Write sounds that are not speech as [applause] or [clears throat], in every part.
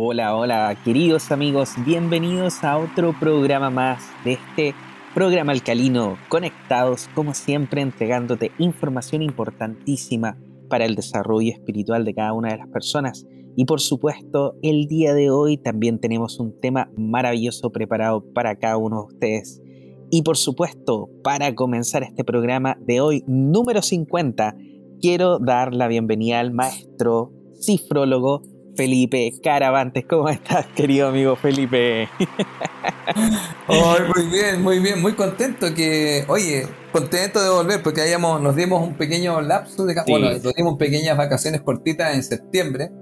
Hola, hola, queridos amigos, bienvenidos a otro programa más de este programa alcalino, conectados como siempre, entregándote información importantísima para el desarrollo espiritual de cada una de las personas. Y por supuesto, el día de hoy también tenemos un tema maravilloso preparado para cada uno de ustedes. Y por supuesto, para comenzar este programa de hoy, número 50, quiero dar la bienvenida al maestro cifrólogo Felipe Caravantes. ¿Cómo estás, querido amigo Felipe? [laughs] muy bien, muy bien, muy contento que, oye, contento de volver porque hayamos, nos dimos un pequeño lapso de, bueno, nos dimos pequeñas vacaciones cortitas en septiembre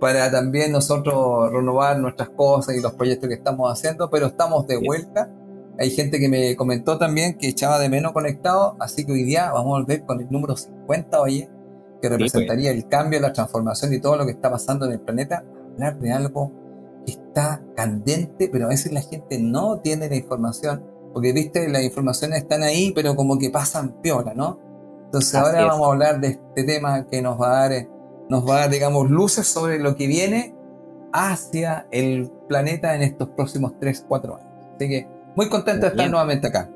para también nosotros renovar nuestras cosas y los proyectos que estamos haciendo, pero estamos de vuelta. Hay gente que me comentó también que echaba de menos conectado, así que hoy día vamos a volver con el número 50, oye, que representaría pues. el cambio, la transformación y todo lo que está pasando en el planeta, hablar de algo que está candente, pero a veces la gente no tiene la información, porque viste, las informaciones están ahí, pero como que pasan piola, ¿no? Entonces ahora vamos a hablar de este tema que nos va a dar, nos va a dar, digamos, luces sobre lo que viene hacia el planeta en estos próximos 3, 4 años. Así que muy contento de estar nuevamente acá.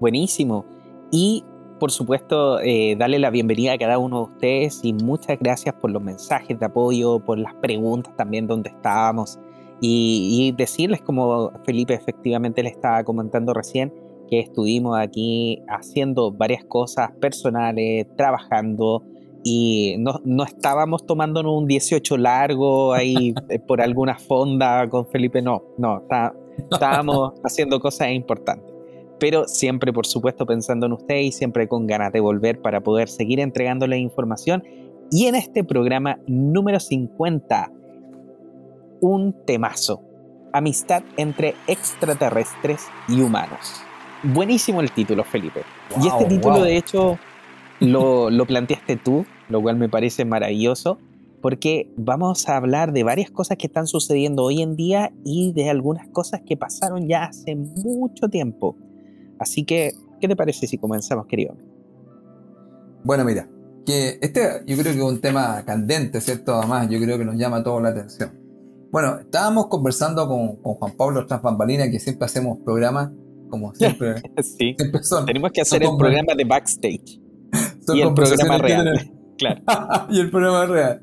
Buenísimo. Y por supuesto, eh, darle la bienvenida a cada uno de ustedes y muchas gracias por los mensajes de apoyo, por las preguntas también donde estábamos. Y, decirles, como Felipe efectivamente le estaba comentando recién, que estuvimos aquí haciendo varias cosas personales, trabajando y no, no estábamos tomándonos un 18 largo ahí [laughs] eh, por alguna fonda con Felipe, no, no, estábamos haciendo cosas importantes pero siempre, por supuesto, pensando en usted y siempre con ganas de volver para poder seguir entregándole información. Y en este programa número 50, un temazo, amistad entre extraterrestres y humanos. Buenísimo el título, Felipe. y este título, de hecho, lo, lo planteaste tú, lo cual me parece maravilloso porque vamos a hablar de varias cosas que están sucediendo hoy en día y de algunas cosas que pasaron ya hace mucho tiempo. Así que, ¿qué te parece si comenzamos, querido? Bueno, mira, que este yo creo que es un tema candente, ¿cierto? Además, yo creo que nos llama toda la atención. Bueno, estábamos conversando con, Juan Pablo Tras que siempre hacemos programas, como siempre. [laughs] sí, tenemos que hacer el programa de backstage. [laughs] y el programa real. [laughs] claro. y el programa real.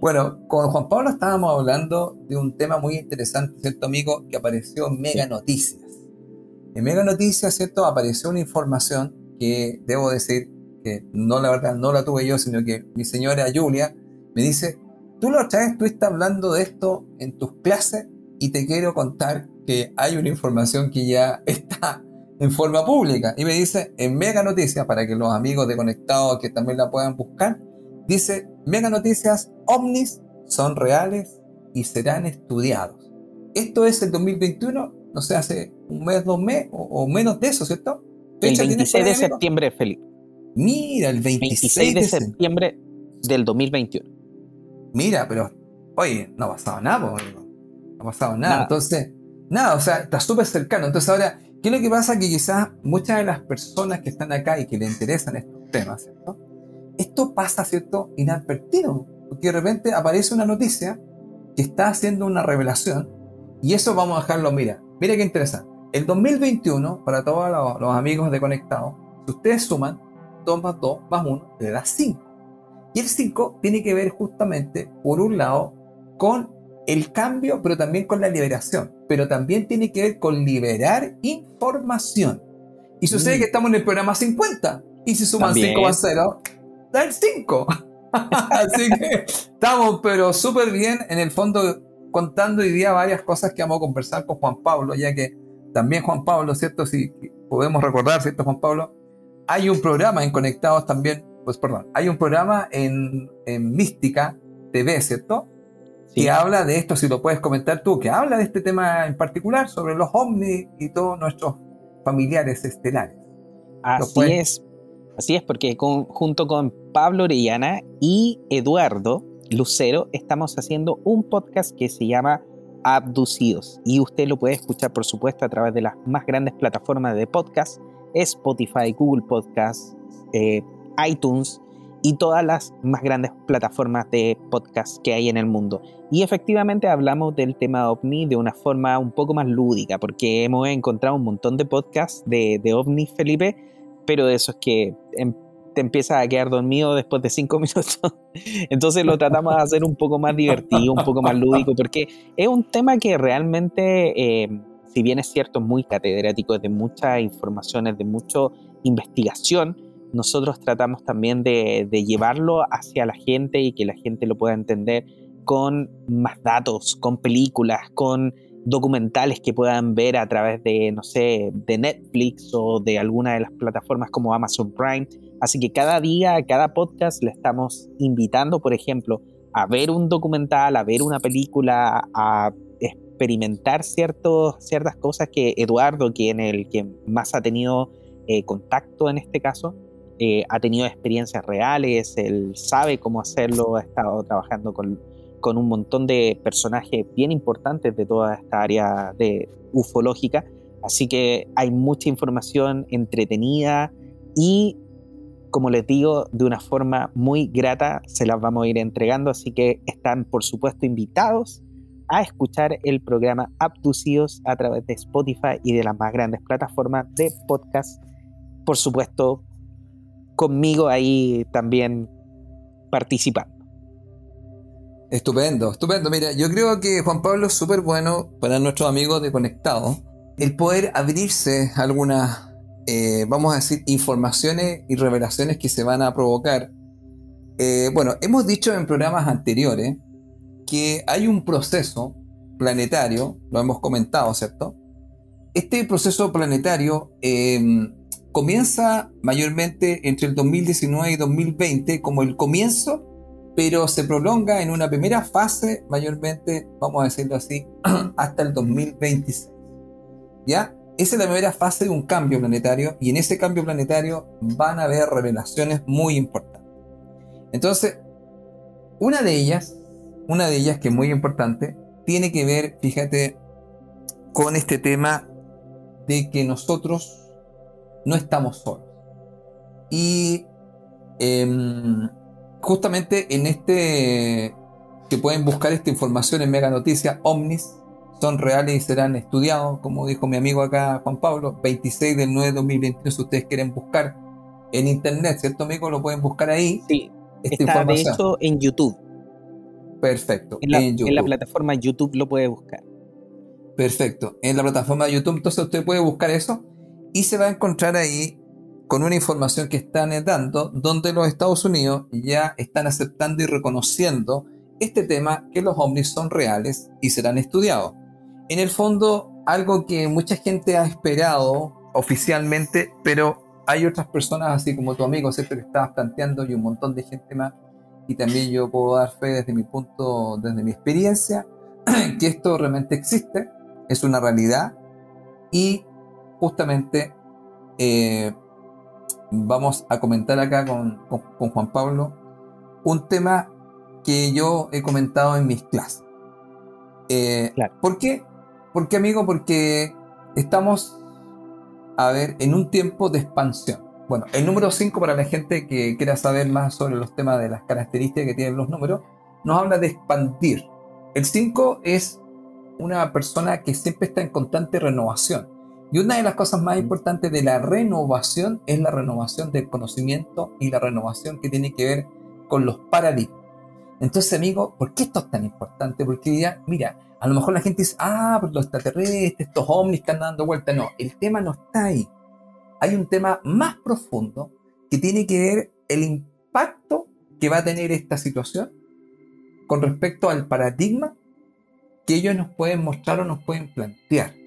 Bueno, con Juan Pablo estábamos hablando de un tema muy interesante, ¿cierto, amigo? Que apareció en Mega Noticias. En Mega Noticias, ¿cierto? Apareció una información que debo decir que no la verdad no la tuve yo, sino que mi señora Julia me dice, tú la otra vez estuviste hablando de esto en tus clases y te quiero contar que hay una información que ya [laughs] está en forma pública. Y me dice, en Mega Noticias, para que los amigos de Conectados que también la puedan buscar, dice, Mega Noticias, ovnis son reales y serán estudiados. Esto es el 2021 no sé, hace un mes, dos meses o, menos de eso, ¿cierto? El 26 de septiembre, Felipe. Mira, el 26, de, septiembre del 2021. Mira, pero, oye, no ha pasado nada, no ha pasado nada. Entonces, nada, o sea, está súper cercano. Entonces ahora, ¿qué es lo que pasa? Que quizás muchas de las personas que están acá y que le interesan estos temas, ¿cierto? Esto pasa, ¿cierto? Inadvertido. Porque de repente aparece una noticia que está haciendo una revelación y eso vamos a dejarlo, mira, Mire qué interesante. El 2021, para todos los, amigos de Conectado, si ustedes suman 2 más 2 más 1, le da 5. Y el 5 tiene que ver justamente, por un lado, con el cambio, pero también con la liberación. Pero también tiene que ver con liberar información. Y sucede mm. que estamos en el programa 50. Y si suman 5 más 0, da el 5. [laughs] Así que estamos, pero súper bien. En el fondo, contando hoy día varias cosas que vamos a conversar con Juan Pablo, ya que también Juan Pablo, ¿cierto? Si podemos recordar, ¿cierto, Juan Pablo? Hay un programa en Conectados también, pues perdón, hay un programa en, Mística TV, ¿cierto? Que habla de esto, si lo puedes comentar tú, que habla de este tema en particular, sobre los ovnis y todos nuestros familiares estelares. Así es, así es, porque junto con Pablo Orellana y Eduardo, Lucero, estamos haciendo un podcast que se llama Abducidos y usted lo puede escuchar por supuesto a través de las más grandes plataformas de podcast, Spotify, Google Podcast, eh, iTunes y todas las más grandes plataformas de podcast que hay en el mundo. Y efectivamente hablamos del tema ovni de una forma un poco más lúdica, porque hemos encontrado un montón de podcasts de, de ovni, Felipe, pero de esos que em, te empiezas a quedar dormido después de cinco [laughs] minutos. Entonces lo tratamos de hacer un poco más divertido, un poco más lúdico, porque es un tema que realmente, eh, si bien es cierto, muy catedrático, de muchas informaciones, de mucha investigación, nosotros tratamos también de, llevarlo hacia la gente y que la gente lo pueda entender con más datos, con películas, con documentales que puedan ver a través de, no sé, de Netflix o de alguna de las plataformas como Amazon Prime. Así que cada día, cada podcast le estamos invitando, por ejemplo, a ver un documental, a ver una película, a experimentar ciertos, ciertas cosas que Eduardo, quien el que más ha tenido eh, contacto en este caso, eh, ha tenido experiencias reales, él sabe cómo hacerlo, ha estado trabajando con, con un montón de personajes bien importantes de toda esta área de ufológica. Así que hay mucha información entretenida y, como les digo, de una forma muy grata se las vamos a ir entregando. Así que están, por supuesto, invitados a escuchar el programa Abducidos a través de Spotify y de las más grandes plataformas de podcast. Por supuesto, conmigo ahí también participando. Estupendo, estupendo. Mira, yo creo que Juan Pablo es súper bueno para nuestros amigos de Conectado. El poder abrirse algunas, eh, vamos a decir, informaciones y revelaciones que se van a provocar. Eh, bueno, hemos dicho en programas anteriores que hay un proceso planetario, lo hemos comentado, ¿cierto? Este proceso planetario em, comienza mayormente entre el 2019 y 2020 como el comienzo, pero se prolonga en una primera fase, mayormente, vamos a decirlo así, [clears throat] hasta el 2026. ¿Ya? Esa es la primera fase de un cambio planetario y en ese cambio planetario van a haber revelaciones muy importantes. Entonces, una de ellas, una de ellas que es muy importante, tiene que ver, fíjate, con este tema de que nosotros no estamos solos. Y em, justamente en este, que pueden buscar esta información en Mega Noticias, Omnis, son reales y serán estudiados, como dijo mi amigo acá Juan Pablo, 26 del 9 de 2021, si ustedes quieren buscar en internet, ¿cierto amigo? Lo pueden buscar ahí. Sí, está de hecho en YouTube. Perfecto. En la, en la plataforma YouTube lo puede buscar. Perfecto. En la plataforma de YouTube, entonces usted puede buscar eso y se va a encontrar ahí con una información que están dando, donde los Estados Unidos ya están aceptando y reconociendo este tema que los ovnis son reales y serán estudiados. En el fondo, algo que mucha gente ha esperado oficialmente, pero hay otras personas, así como tu amigo, ¿cierto? que estabas planteando y un montón de gente más, y también yo puedo dar fe desde mi punto, desde mi experiencia, [clears throat] que esto realmente existe, es una realidad, y justamente eh, vamos a comentar acá con, Juan Pablo un tema que yo he comentado en mis clases. Eh, ¿Por qué? ¿Por qué, amigo? Porque estamos, a ver, en un tiempo de expansión. Bueno, el número 5, para la gente que quiera saber más sobre los temas de las características que tienen los números, nos habla de expandir. El 5 es una persona que siempre está en constante renovación. Y una de las cosas más importantes de la renovación es la renovación del conocimiento y la renovación que tiene que ver con los paradigmas. Entonces, amigo, ¿por qué esto es tan importante? Porque ya, mira, a lo mejor la gente dice, ah, pero los extraterrestres, estos ovnis que andan dando vuelta. No, el tema no está ahí. Hay un tema más profundo que tiene que ver el impacto que va a tener esta situación con respecto al paradigma que ellos nos pueden mostrar o nos pueden plantear.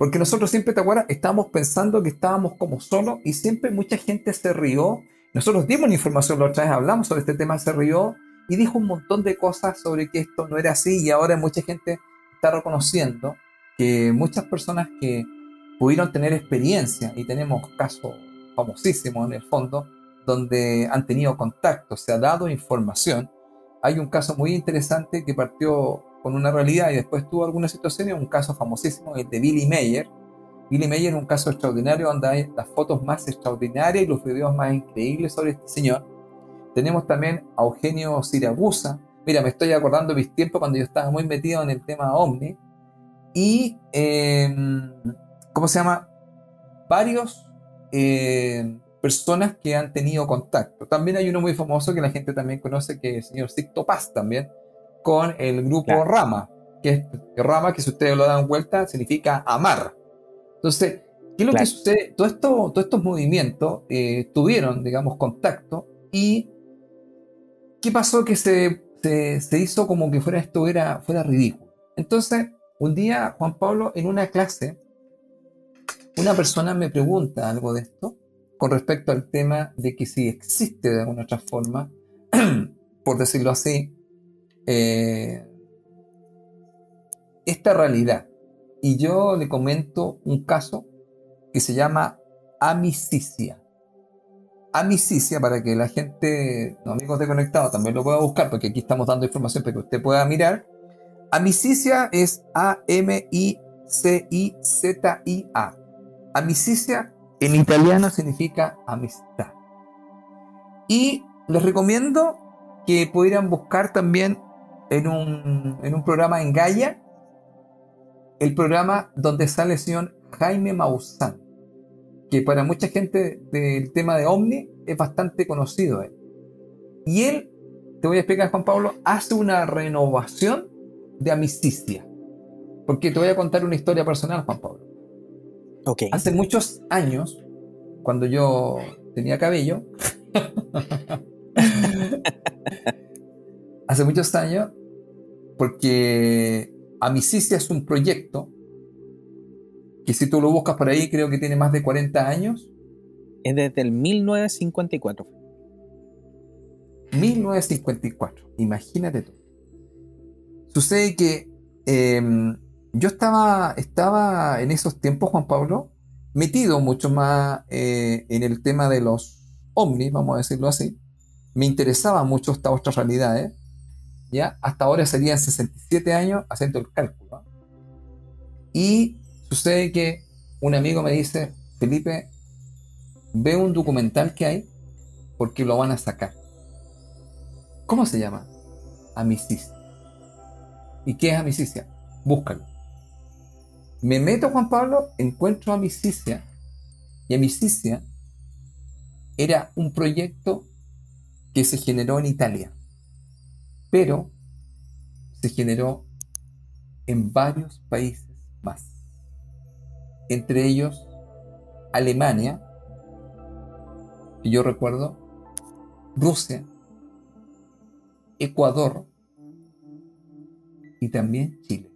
Porque nosotros siempre, ¿te acuerdas? Estábamos pensando que estábamos como solos y siempre mucha gente se rió. Nosotros dimos la información la otra vez, hablamos sobre este tema, se rió y dijo un montón de cosas sobre que esto no era así y ahora mucha gente está reconociendo que muchas personas que pudieron tener experiencia y tenemos casos famosísimos en el fondo donde han tenido contacto, se ha dado información. Hay un caso muy interesante que partió con una realidad y después tuvo algunas situaciones, un caso famosísimo, el de Billy Mayer. Billy Mayer es un caso extraordinario donde hay las fotos más extraordinarias y los videos más increíbles sobre este señor, Tenemos también a Eugenio Siragusa. Mira, me estoy acordando de mis tiempos cuando yo estaba muy metido en el tema OVNI. Y, em, ¿cómo se llama? Varios eh, personas que han tenido contacto. También hay uno muy famoso que la gente también conoce, que es el señor Sicto Paz también, con el grupo Rama, que es Rama, que si ustedes lo dan vuelta, significa amar. Entonces, ¿qué es lo que sucede? Todo esto, todos estos movimientos eh, tuvieron, digamos, contacto y ¿qué pasó? Que se, se, hizo como que fuera esto era, fuera ridículo. Entonces, un día, Juan Pablo, en una clase, una persona me pregunta algo de esto con respecto al tema de que si existe de alguna otra forma, [clears throat] por decirlo así, eh, esta realidad. Y yo le comento un caso que se llama amicicia. Amicicia, para que la gente, los amigos de Conectado, también lo pueda buscar, porque aquí estamos dando información para que usted pueda mirar. Amicicia es A-M-I-C-I-Z-I-A. Amicicia en italiano significa amistad. Y les recomiendo que pudieran buscar también en un, en un programa en Gaia, el programa donde sale el señor Jaime Maussan, que para mucha gente del tema de Omni es bastante conocido. Y él, te voy a explicar Juan Pablo, hace una renovación de amicicia. Porque te voy a contar una historia personal, Juan Pablo. Hace muchos años, cuando yo tenía cabello, [laughs] hace muchos años, porque Amicicia es un proyecto que si tú lo buscas por ahí creo que tiene más de 40 años. Es desde el 1954. 1954, imagínate tú. Sucede que em, yo estaba, estaba en esos tiempos, Juan Pablo, metido mucho más eh, en el tema de los ovnis, vamos a decirlo así. Me interesaba mucho estas otras realidades. ¿Ya? Hasta ahora serían 67 años haciendo el cálculo. Y sucede que un amigo me dice, Felipe, ve un documental que hay porque lo van a sacar. ¿Cómo se llama? Amicicia. ¿Y qué es amicicia? Búscalo. Me meto, Juan Pablo, encuentro Amicicia. Y Amicicia era un proyecto que se generó en Italia, pero se generó en varios países más. Entre ellos Alemania, que yo recuerdo, Rusia, Ecuador y también Chile.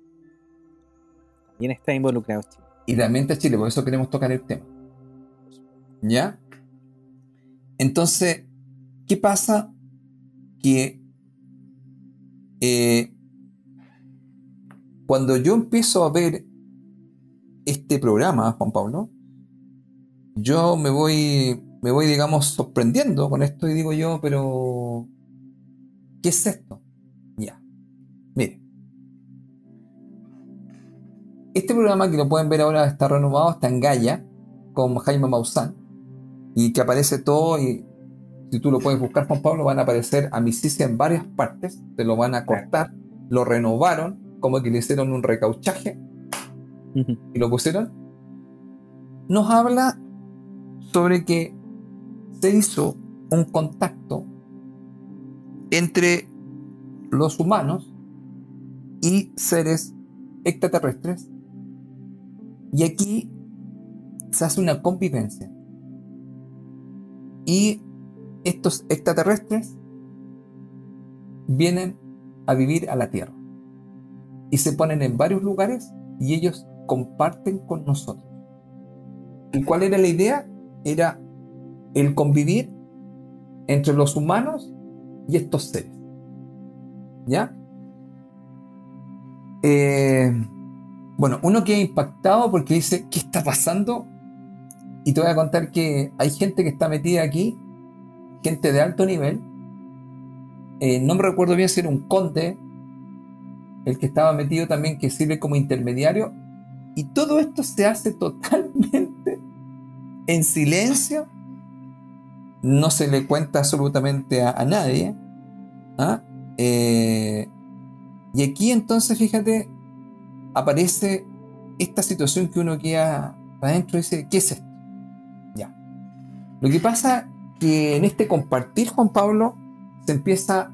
También está involucrado Chile. Y también está Chile, por eso queremos tocar el tema. ¿Ya? Entonces, ¿qué pasa? Que eh, cuando yo empiezo a ver este programa, Juan Pablo, yo me voy, me voy, digamos, sorprendiendo con esto y digo yo, pero, ¿qué es esto? Ya, mire, este programa que lo pueden ver ahora está renovado, está en Gaia, con Jaime Maussan, y que aparece todo, y si tú lo puedes buscar, Juan Pablo, van a aparecer amicicia en varias partes, te lo van a cortar, lo renovaron, como que le hicieron un recauchaje, y lo pusieron. Nos habla sobre que se hizo un contacto entre los humanos y seres extraterrestres y aquí se hace una convivencia. Y estos extraterrestres vienen a vivir a la Tierra. Y se ponen en varios lugares y ellos comparten con nosotros. ¿Y cuál era la idea? Era el convivir entre los humanos y estos seres. ¿Ya? Eh, bueno, uno queda impactado porque dice, ¿qué está pasando? Y te voy a contar que hay gente que está metida aquí, gente de alto nivel. Eh, no me recuerdo bien si era un conde, el que estaba metido también, que sirve como intermediario. Y todo esto se hace totalmente en silencio no se le cuenta absolutamente a, nadie. ¿ah? Eh, y aquí entonces, fíjate, aparece esta situación que uno queda adentro y dice, ¿qué es esto? Ya. Lo que pasa que en este compartir, Juan Pablo, se empieza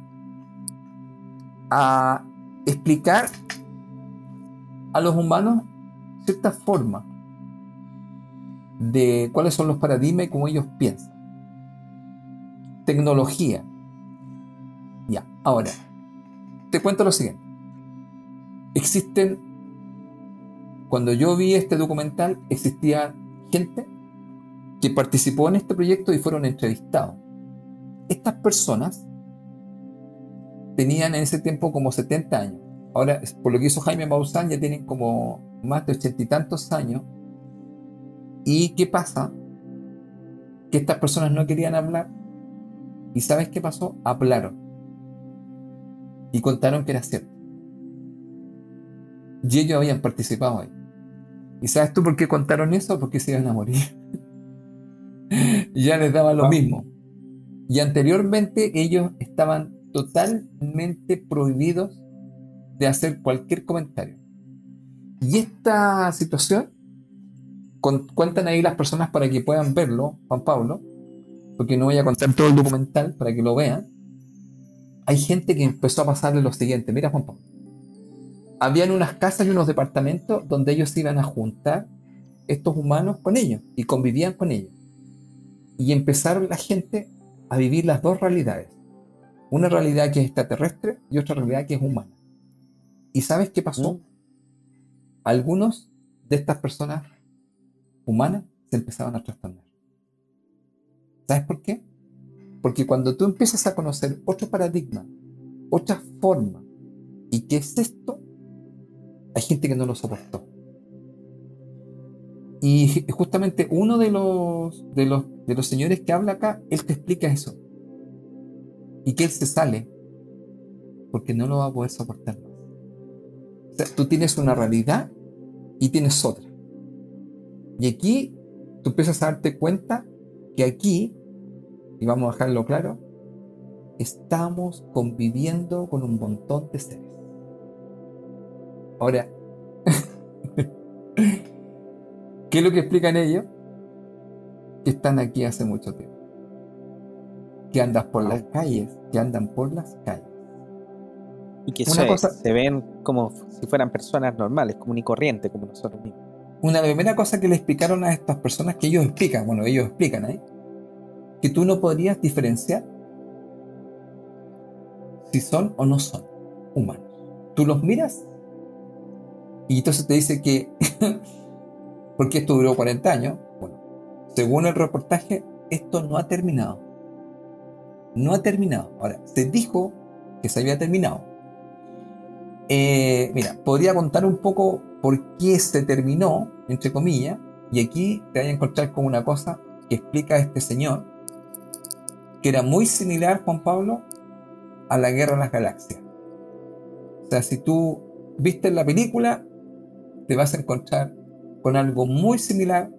a explicar a los humanos cierta forma de cuáles son los paradigmas y cómo ellos piensan. Tecnología. Ya, ahora, te cuento lo siguiente. Existen, cuando yo vi este documental, existía gente que participó en este proyecto y fueron entrevistados. Estas personas tenían en ese tiempo como 70 años. Ahora, por lo que hizo Jaime Maussan, ya tienen como más de ochenta y tantos años. ¿Y qué pasa? Que estas personas no querían hablar. ¿Y sabes qué pasó? Hablaron. Y contaron que era cierto. Y ellos habían participado ahí. ¿Y sabes tú por qué contaron eso? Porque se iban a morir. Ya les daba lo mismo. Y anteriormente ellos estaban totalmente prohibidos de hacer cualquier comentario. Y esta situación, cuentan ahí las personas para que puedan verlo, Juan Pablo, porque no voy a contar todo el documental para que lo vean. Hay gente que empezó a pasarle lo siguiente, mira Juan Pablo. Habían unas casas y unos departamentos donde ellos se iban a juntar estos humanos con ellos y convivían con ellos. Y empezaron la gente a vivir las dos realidades. Una realidad que es extraterrestre y otra realidad que es humana. ¿Y sabes qué pasó? Mm. Algunos de estas personas humanas se empezaban a trastornar. ¿Sabes por qué? Porque cuando tú empiezas a conocer otro paradigma, otra forma, ¿y qué es esto? Hay gente que no lo soportó. Y justamente uno de los, de los, de los señores que habla acá, él te explica eso. Y que él se sale porque no lo va a poder soportar más. O sea, tú tienes una realidad y tienes otra. Y aquí tú empiezas a darte cuenta que aquí, y vamos a dejarlo claro, estamos conviviendo con un montón de seres. Ahora, [laughs] ¿qué es lo que explican ellos? Que están aquí hace mucho tiempo. Que andas por las calles, que andan por las calles. Y que se, ven como si fueran personas normales, común y corriente, como nosotros mismos. Una primera cosa que le explicaron a estas personas, que ellos explican, bueno, ellos explican ahí, que tú no podrías diferenciar si son o no son humanos. Tú los miras y entonces te dice que, [laughs] porque esto duró 40 años, bueno, según el reportaje, esto no ha terminado. No ha terminado. Ahora, se dijo que se había terminado, eh, mira, podría contar un poco por qué se terminó, entre comillas, y aquí te vas a encontrar con una cosa que explica este señor, que era muy similar, Juan Pablo, a la Guerra de las Galaxias. O sea, si tú viste la película, te vas a encontrar con algo muy similar,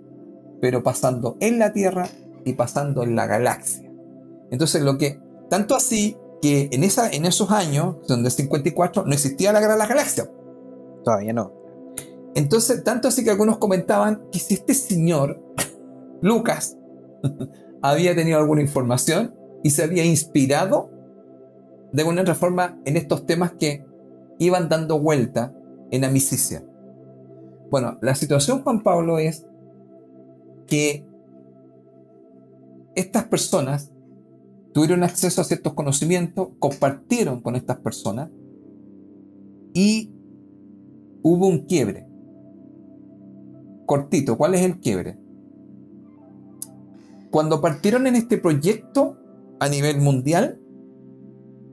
pero pasando en la Tierra y pasando en la galaxia. Entonces, lo que, tanto así que en, esa, en esos años, donde 54, no existía la las Galaxias. Todavía no. Entonces, tanto así que algunos comentaban que si este señor, [laughs] Lucas, [laughs] había tenido alguna información y se había inspirado de alguna otra forma en estos temas que iban dando vuelta en Amicicia. Bueno, la situación, Juan Pablo, es que estas personas tuvieron acceso a ciertos conocimientos, compartieron con estas personas y hubo un quiebre. Cortito, ¿cuál es el quiebre? Cuando partieron en este proyecto a nivel mundial,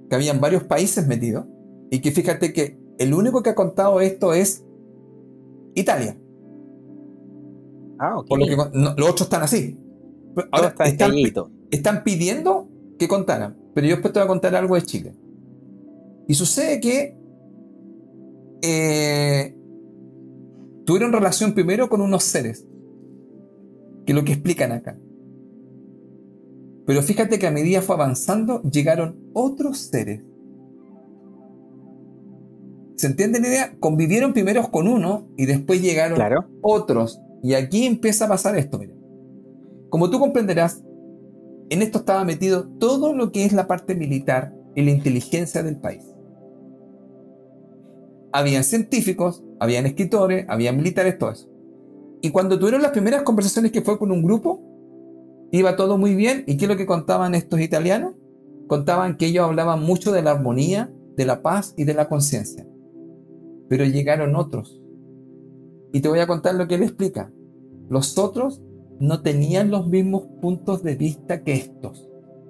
que habían varios países metidos, y que fíjate que el único que ha contado esto es Italia. Ah, ok. Por lo que los otros están así. Ahora están, están pidiendo que contaran. Pero yo después te voy a contar algo de Chile. Y sucede que eh, tuvieron relación primero con unos seres, que es lo que explican acá. Pero fíjate que a medida fue avanzando, llegaron otros seres. ¿Se entiende la idea? Convivieron primero con uno y después llegaron otros. Y aquí empieza a pasar esto, mira. Como tú comprenderás, en esto estaba metido todo lo que es la parte militar y la inteligencia del país. Habían científicos, habían escritores, habían militares, todo eso. Y cuando tuvieron las primeras conversaciones que fue con un grupo, iba todo muy bien. ¿Y qué es lo que contaban estos italianos? Contaban que ellos hablaban mucho de la armonía, de la paz y de la conciencia. Pero llegaron otros. Y te voy a contar lo que él explica. Los otros no tenían los mismos puntos de vista que estos.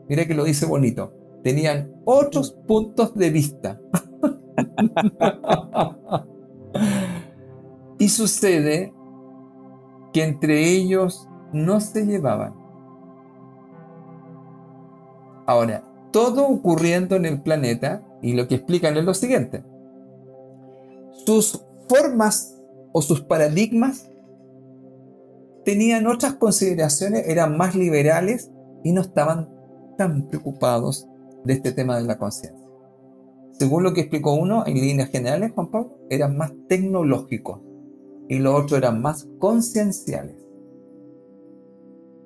Mira que lo dice bonito. Tenían otros puntos de vista. [laughs] y sucede que entre ellos no se llevaban. Ahora, todo ocurriendo en el planeta, y lo que explican es lo siguiente. Sus formas o sus paradigmas tenían otras consideraciones, eran más liberales y no estaban tan preocupados de este tema de la conciencia. Según lo que explicó uno, en líneas generales, Juan Pablo, eran más tecnológicos y los otros eran más concienciales.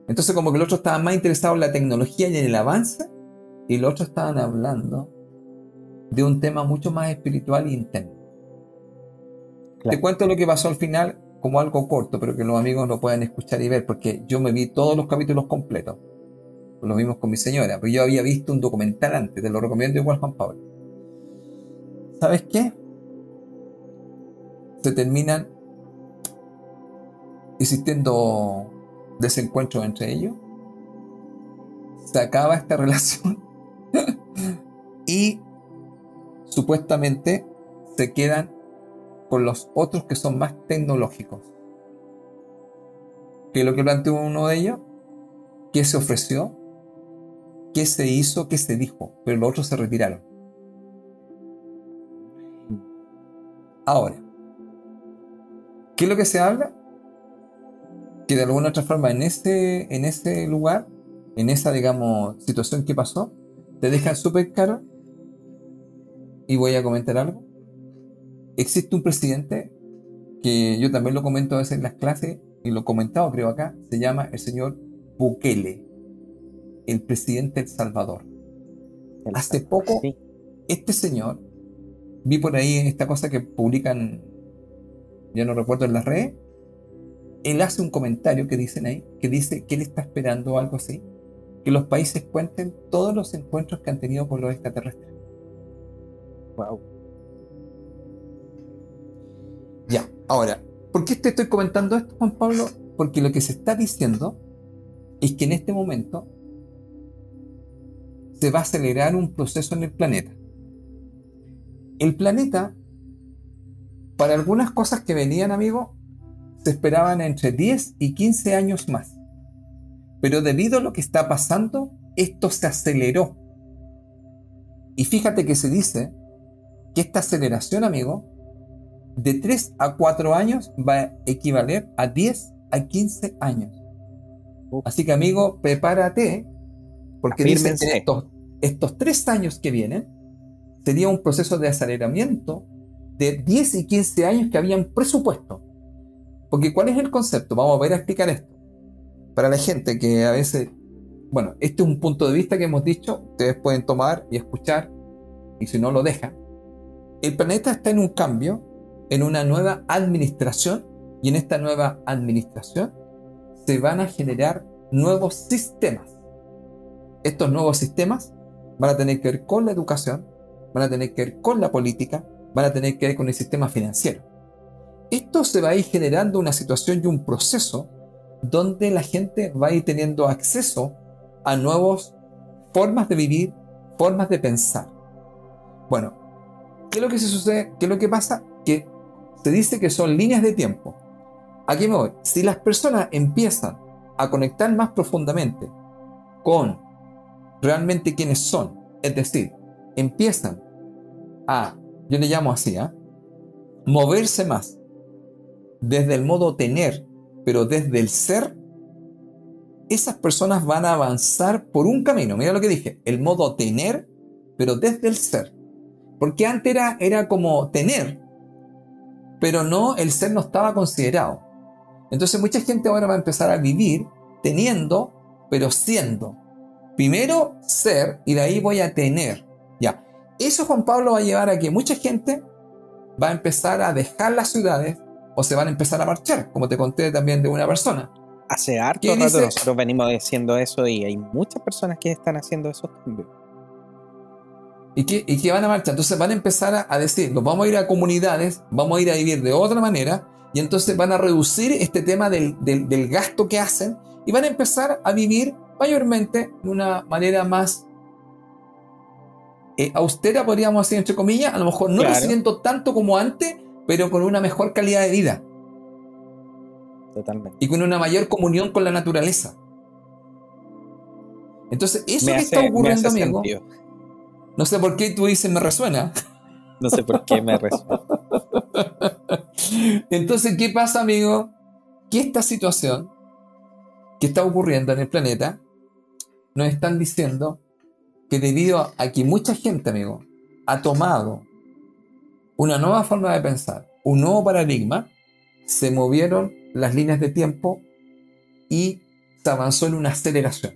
Entonces como que los otros estaban más interesados en la tecnología y en el avance y los otros estaban hablando de un tema mucho más espiritual e interno. Te cuento lo que pasó al final como algo corto, pero que los amigos lo puedan escuchar y ver, porque yo me vi todos los capítulos completos. Lo vimos con mi señora, pero yo había visto un documental antes, te lo recomiendo igual Juan Pablo. ¿Sabes qué? Se terminan existiendo desencuentros entre ellos. Se acaba esta [laughs] relación. y supuestamente se quedan con los otros que son más tecnológicos. ¿Qué es lo que planteó uno de ellos? ¿Qué se ofreció? ¿Qué se hizo? ¿Qué se dijo? Pero los otros se retiraron. Ahora, ¿qué es lo que se habla? Que de alguna otra forma en este, en este lugar, en esa, digamos, situación que pasó, te dejan súper caro. Y voy a comentar algo existe un presidente que yo también lo comento a veces en las clases y lo he comentado creo acá, se llama el señor Bukele, el presidente de El Salvador. Hace poco, este señor, vi por ahí en esta cosa que publican, ya no recuerdo en las redes, él hace un comentario que dicen ahí, que dice que él está esperando algo así, que los países cuenten todos los encuentros que han tenido con los extraterrestres. Wow. Ahora, ¿por qué te estoy comentando esto, Juan Pablo? Porque lo que se está diciendo es que en este momento se va a acelerar un proceso en el planeta. El planeta, para algunas cosas que venían, amigo, se esperaban entre 10 y 15 años más. Pero debido a lo que está pasando, esto se aceleró. Y fíjate que se dice que esta aceleración, amigo, de 3 a 4 años va a equivaler a 10 a 15 años. Así que amigo, prepárate, porque dicen que estos, estos 3 años que vienen sería un proceso de aceleramiento de 10 y 15 años que habían presupuesto. Porque ¿cuál es el concepto? Vamos a ver a explicar esto. Para la gente que a veces, bueno, este es un punto de vista que hemos dicho, ustedes pueden tomar y escuchar, y si no lo dejan. El planeta está en un cambio en una nueva administración y en esta nueva administración se van a generar nuevos sistemas. Estos nuevos sistemas van a tener que ver con la educación, van a tener que ver con la política, van a tener que ver con el sistema financiero. Esto se va a ir generando una situación y un proceso donde la gente va a ir teniendo acceso a nuevas formas de vivir, formas de pensar. Bueno, ¿qué es lo que se sucede? ¿Qué es lo que pasa? Que se dice que son líneas de tiempo. Aquí me voy. Si las personas empiezan a conectar más profundamente con realmente quienes son, es decir, empiezan a, yo le llamo así, ¿ah? moverse más desde el modo tener, pero desde el ser, esas personas van a avanzar por un camino. Mira lo que dije, el modo tener, pero desde el ser. Porque antes era, era como tener, pero no, el ser no estaba considerado. Entonces mucha gente ahora va a empezar a vivir teniendo, pero siendo. Primero ser y de ahí voy a tener. Ya. Eso Juan Pablo va a llevar a que mucha gente va a empezar a dejar las ciudades o se van a empezar a marchar, como te conté también de una persona. Hace harto rato nosotros venimos diciendo eso y hay muchas personas que están haciendo esos cambios. Y que, y que van a marchar. Entonces van a empezar a, decir, nos vamos a ir a comunidades, vamos a ir a vivir de otra manera, y entonces van a reducir este tema del, del, gasto que hacen y van a empezar a vivir mayormente de una manera más eh, austera, podríamos decir, entre comillas, a lo mejor no recibiendo tanto como antes, pero con una mejor calidad de vida. Totalmente. Y con una mayor comunión con la naturaleza. Entonces, eso que está ocurriendo, amigo. No sé por qué tú dices me resuena. No sé por qué me resuena. [laughs] Entonces, ¿qué pasa, amigo? Que esta situación que está ocurriendo en el planeta nos están diciendo que debido a que mucha gente, amigo, ha tomado una nueva forma de pensar, un nuevo paradigma, se movieron las líneas de tiempo y se avanzó en una aceleración.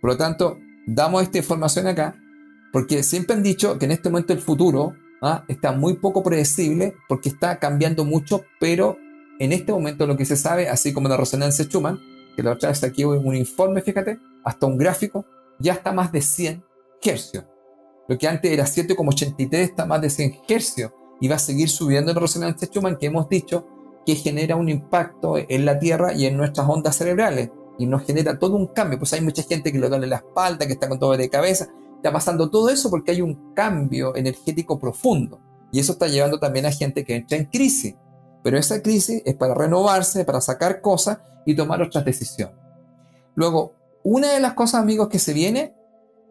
Por lo tanto, damos esta información acá porque siempre han dicho que en este momento el futuro ¿ah? está muy poco predecible porque está cambiando mucho, pero en este momento lo que se sabe, así como la resonancia Schumann, que la otra vez aquí un informe, fíjate, hasta un gráfico, ya está más de 100 hercios. Lo que antes era 7,83 está más de 100 hercios y va a seguir subiendo la resonancia Schumann que hemos dicho que genera un impacto en la Tierra y en nuestras ondas cerebrales y nos genera todo un cambio. Pues hay mucha gente que le duele la espalda, que está con todo de cabeza. Está pasando todo eso porque hay un cambio energético profundo. Y eso está llevando también a gente que entra en crisis. Pero esa crisis es para renovarse, para sacar cosas y tomar otras decisiones. Luego, una de las cosas, amigos, que se viene,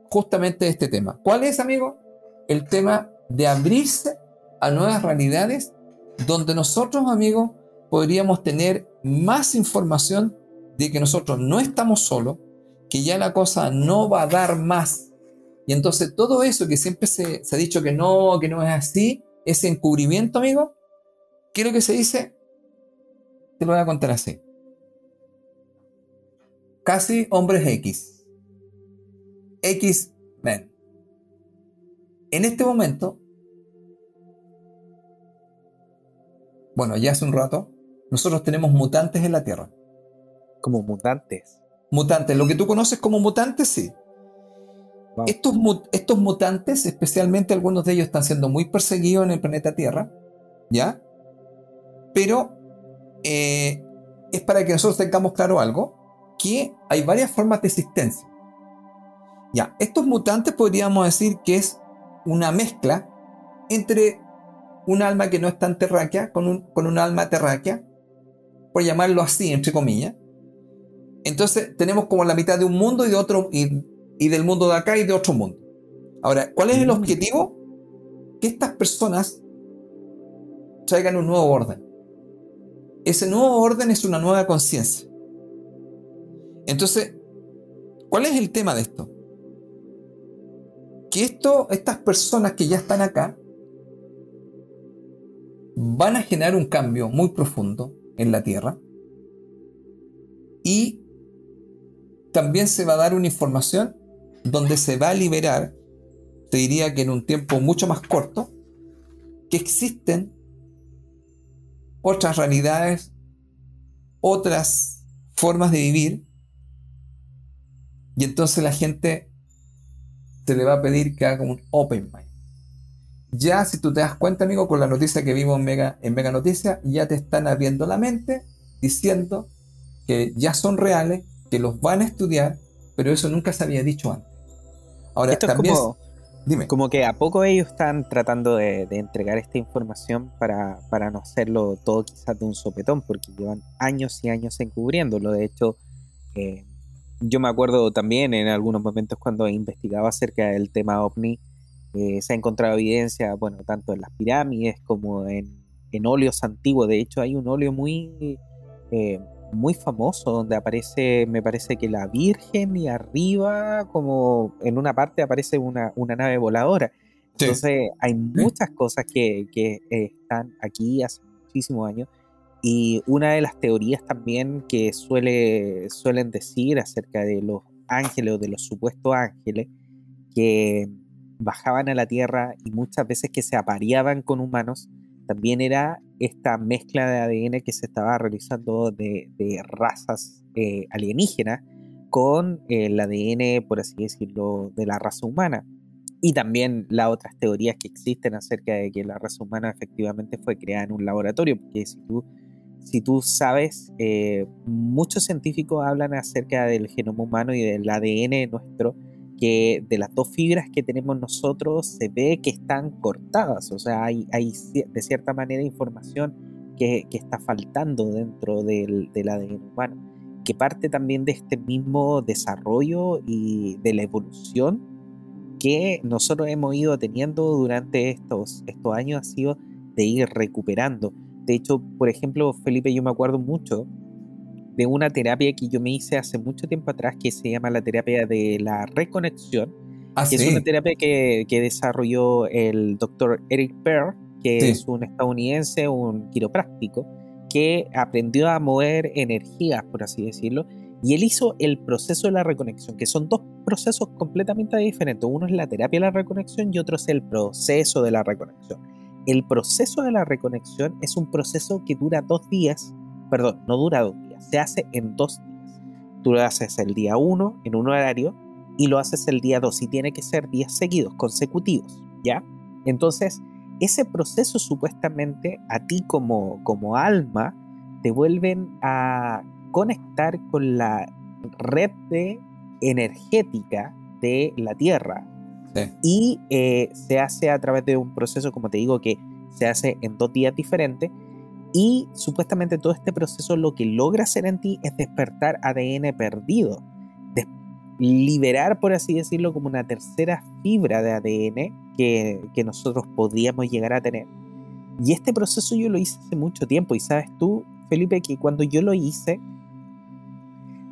justamente este tema. ¿Cuál es, amigo? El tema de abrirse a nuevas realidades donde nosotros, amigos, podríamos tener más información de que nosotros no estamos solos, que ya la cosa no va a dar más y entonces todo eso que siempre se, ha dicho que no, que no es así, ese encubrimiento, amigo, ¿qué es lo que se dice? Te lo voy a contar así. Casi hombres X. X-Men. En este momento, bueno, ya hace un rato, nosotros tenemos mutantes en la Tierra. Como mutantes. Mutantes, lo que tú conoces como mutantes, sí. Estos, estos mutantes, especialmente algunos de ellos están siendo muy perseguidos en el planeta Tierra, ¿ya? Pero eh, es para que nosotros tengamos claro algo, que hay varias formas de existencia. Ya, estos mutantes podríamos decir que es una mezcla entre un alma que no es tan terráquea con un, con un alma terráquea, por llamarlo así, entre comillas. Entonces tenemos como la mitad de un mundo y de otro, y del mundo de acá y de otro mundo. Ahora, ¿cuál es el mm. objetivo? Que estas personas traigan un nuevo orden. Ese nuevo orden es una nueva conciencia. Entonces, ¿cuál es el tema de esto? Que esto, estas personas que ya están acá van a generar un cambio muy profundo en la Tierra y también se va a dar una información donde se va a liberar, te diría que en un tiempo mucho más corto, que existen otras realidades, otras formas de vivir, y entonces la gente se le va a pedir que haga un open mind. Ya si tú te das cuenta, amigo, con la noticia que vimos en Mega, en Mega Noticias, ya te están abriendo la mente diciendo que ya son reales, que los van a estudiar, pero eso nunca se había dicho antes. Ahora, Esto también es como, dime. como que a poco ellos están tratando de, entregar esta información para, para, no hacerlo todo quizás de un sopetón, porque llevan años y años encubriéndolo. De hecho, eh, yo me acuerdo también en algunos momentos cuando he investigado acerca del tema ovni, eh, se ha encontrado evidencia, bueno, tanto en las pirámides como en, en óleos antiguos. De hecho, hay un óleo muy, eh, muy famoso donde aparece, me parece que la Virgen y arriba como en una parte aparece una, una nave voladora. Entonces hay muchas cosas que, que están aquí hace muchísimos años. Y una de las teorías también que suele, suelen decir acerca de los ángeles o de los supuestos ángeles que bajaban a la tierra y muchas veces que se apareaban con humanos, también era esta mezcla de ADN que se estaba realizando de, razas eh, alienígenas con el ADN, por así decirlo, de la raza humana. Y también las otras teorías que existen acerca de que la raza humana efectivamente fue creada en un laboratorio, porque si tú si tú sabes, eh, muchos científicos hablan acerca del genoma humano y del ADN nuestro, que de las dos fibras que tenemos nosotros se ve que están cortadas, o sea, hay, de cierta manera información que, que está faltando dentro del, del, ADN humano, que parte también de este mismo desarrollo y de la evolución que nosotros hemos ido teniendo durante estos, estos años, ha sido de ir recuperando. De hecho, por ejemplo, Felipe, yo me acuerdo mucho de una terapia que yo me hice hace mucho tiempo atrás que se llama la terapia de la reconexión, ah, que es una terapia que, desarrolló el doctor Eric Pearl, que es un estadounidense, un quiropráctico, que aprendió a mover energías, por así decirlo, y él hizo el proceso de la reconexión, que son dos procesos completamente diferentes. Uno es la terapia de la reconexión y otro es el proceso de la reconexión. El proceso de la reconexión es un proceso que dura dos días, perdón, no dura dos días, se hace en dos días. Tú lo haces el día uno en un horario y lo haces el día dos y tiene que ser días seguidos, consecutivos, ¿ya? Entonces, ese proceso supuestamente a ti como, como alma te vuelven a conectar con la red de energética de la Tierra, y eh, se hace a través de un proceso, como te digo, que se hace en dos días diferentes. Y supuestamente todo este proceso lo que logra hacer en ti es despertar ADN perdido. liberar, por así decirlo, como una tercera fibra de ADN que, que nosotros podíamos llegar a tener. Y este proceso yo lo hice hace mucho tiempo. Y sabes tú, Felipe, que cuando yo lo hice,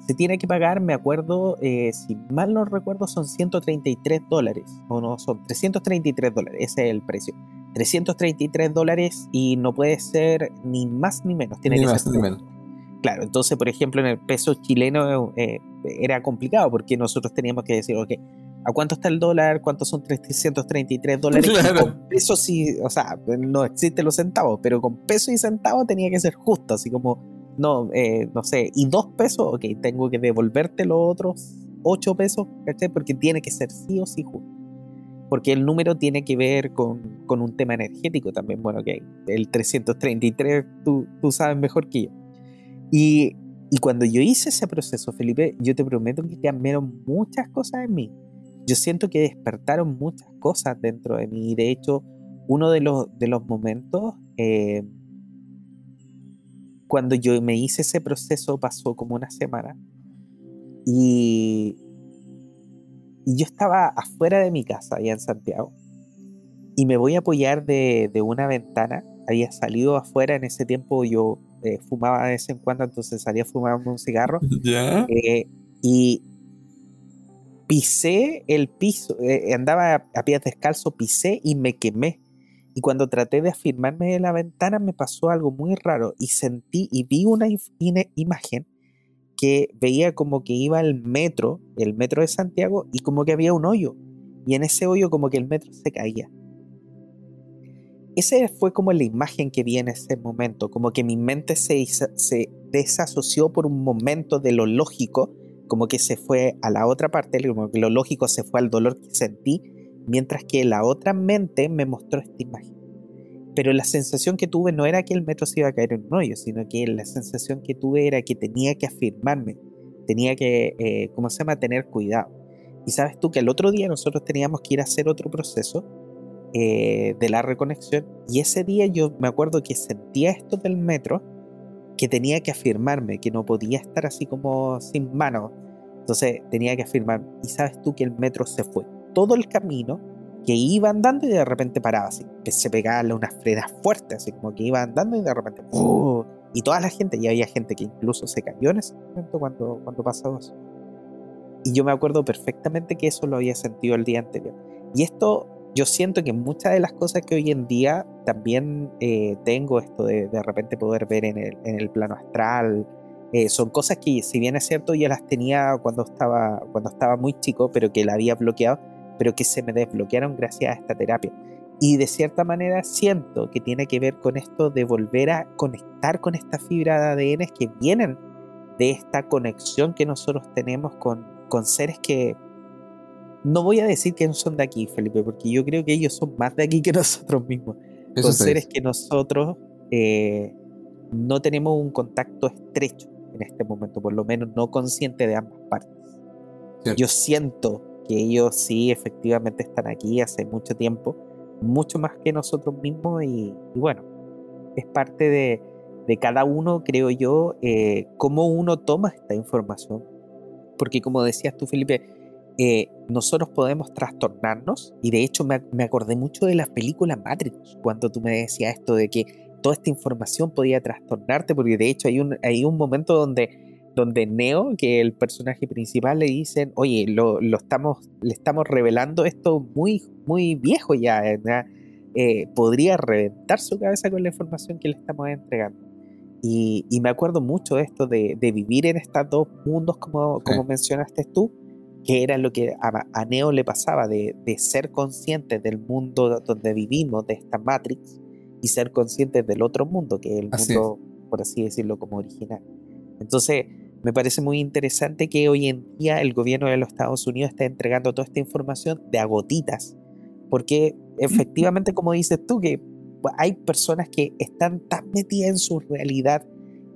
se tiene que pagar, me acuerdo, eh, si mal no recuerdo, son 133 dólares, o no, son 333 dólares, ese es el precio. 333 dólares y no puede ser ni más ni menos, tiene que ser ni menos. Claro, entonces, por ejemplo, en el peso chileno eh, era complicado porque nosotros teníamos que decir, ok, ¿a cuánto está el dólar? ¿Cuántos son 333 dólares? Con pesos sí, o sea, no existen los centavos, pero con peso y centavos tenía que ser justo, así como no, eh, no sé, y dos pesos, ok, tengo que devolverte los otros ocho pesos, ¿cachai? Porque tiene que ser sí o sí justo. Porque el número tiene que ver con, con un tema energético también. Bueno, ok, el 333 tú, tú sabes mejor que yo. Y, y cuando yo hice ese proceso, Felipe, yo te prometo que cambiaron muchas cosas en mí. Yo siento que despertaron muchas cosas dentro de mí. Y de hecho, uno de los, de los momentos eh, cuando yo me hice ese proceso pasó como una semana y, y yo estaba afuera de mi casa, allá en Santiago, y me voy a apoyar de, de una ventana. Había salido afuera, en ese tiempo yo eh, fumaba de vez en cuando, entonces salía a fumarme un cigarro. [laughs] Eh, y pisé el piso, eh, andaba a, a pies descalzo, pisé y me quemé y cuando traté de afirmarme de la ventana me pasó algo muy raro y sentí y vi una imagen que veía como que iba el metro, el metro de Santiago, y como que había un hoyo. Y en ese hoyo como que el metro se caía. Esa fue como la imagen que vi en ese momento, como que mi mente se, se desasoció por un momento de lo lógico, como que se fue a la otra parte, como que lo lógico se fue al dolor que sentí mientras que la otra mente me mostró esta imagen. Pero la sensación que tuve no era que el metro se iba a caer en un hoyo, sino que la sensación que tuve era que tenía que afirmarme, tenía que, eh, ¿cómo se llama?, tener cuidado. Y sabes tú que el otro día nosotros teníamos que ir a hacer otro proceso eh, de la reconexión y ese día yo me acuerdo que sentía esto del metro, que tenía que afirmarme, que no podía estar así como sin mano. Entonces tenía que afirmarme. Y sabes tú que el metro se fue todo el camino que iba andando y de repente paraba así, que se pegaba unas frenas fuertes, así como que iba andando y de repente y toda la gente, y había gente que incluso se cayó en ese momento cuando, cuando pasó eso. Y yo me acuerdo perfectamente que eso lo había sentido el día anterior. Y esto, yo siento que muchas de las cosas que hoy en día también eh, tengo, esto de de repente poder ver en el, en el plano astral, eh, son cosas que, si bien es cierto, ya las tenía cuando estaba, cuando estaba muy chico, pero que la había bloqueado, pero que se me desbloquearon gracias a esta terapia. Y de cierta manera siento que tiene que ver con esto de volver a conectar con esta fibra de ADN que vienen de esta conexión que nosotros tenemos con, con seres que no voy a decir que no son de aquí, Felipe, porque yo creo que ellos son más de aquí que [laughs] nosotros mismos. son seres que nosotros eh, no tenemos un contacto estrecho en este momento, por lo menos no consciente de ambas partes. Yo siento que ellos sí efectivamente están aquí hace mucho tiempo, mucho más que nosotros mismos y, bueno, es parte de, de, cada uno, creo yo, eh, cómo uno toma esta información. Porque como decías tú, Felipe, eh, nosotros podemos trastornarnos y de hecho me, me acordé mucho de las películas Matrix cuando tú me decías esto de que toda esta información podía trastornarte, porque de hecho hay un, hay un momento donde, donde Neo, que el personaje principal, le dicen, oye, lo, lo estamos, le estamos revelando esto muy, muy viejo ya, eh, podría reventar su cabeza con la información que le estamos entregando. Y, y me acuerdo mucho de esto de, de, vivir en estos dos mundos, como, como mencionaste tú, que era lo que a, a Neo le pasaba, de, de, ser consciente del mundo donde vivimos, de esta Matrix, y ser conscientes del otro mundo, que es el mundo, por así decirlo, como original. Entonces, me parece muy interesante que hoy en día el gobierno de los Estados Unidos está entregando toda esta información de agotitas, porque efectivamente, como dices tú, que hay personas que están tan metidas en su realidad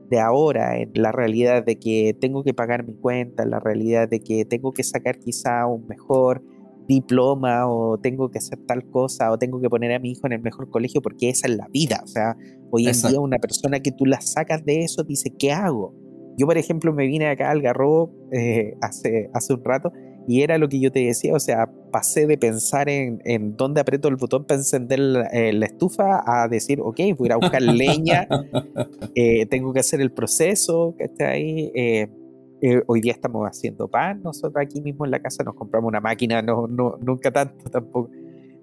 de ahora, en la realidad de que tengo que pagar mi cuenta, en la realidad de que tengo que sacar quizá un mejor diploma o tengo que hacer tal cosa o tengo que poner a mi hijo en el mejor colegio porque esa es la vida. O sea, hoy en día una persona que tú la sacas de eso dice, ¿qué hago? Yo, por ejemplo, me vine acá al Garrobo eh, hace, hace un rato y era lo que yo te decía, o sea, pasé de pensar en, en dónde aprieto el botón para encender la, eh, la, estufa a decir, ok, voy a ir a buscar leña, [laughs] eh, tengo que hacer el proceso, que está ahí. Eh, hoy día estamos haciendo pan, nosotros aquí mismo en la casa nos compramos una máquina, no, no, nunca tanto tampoco.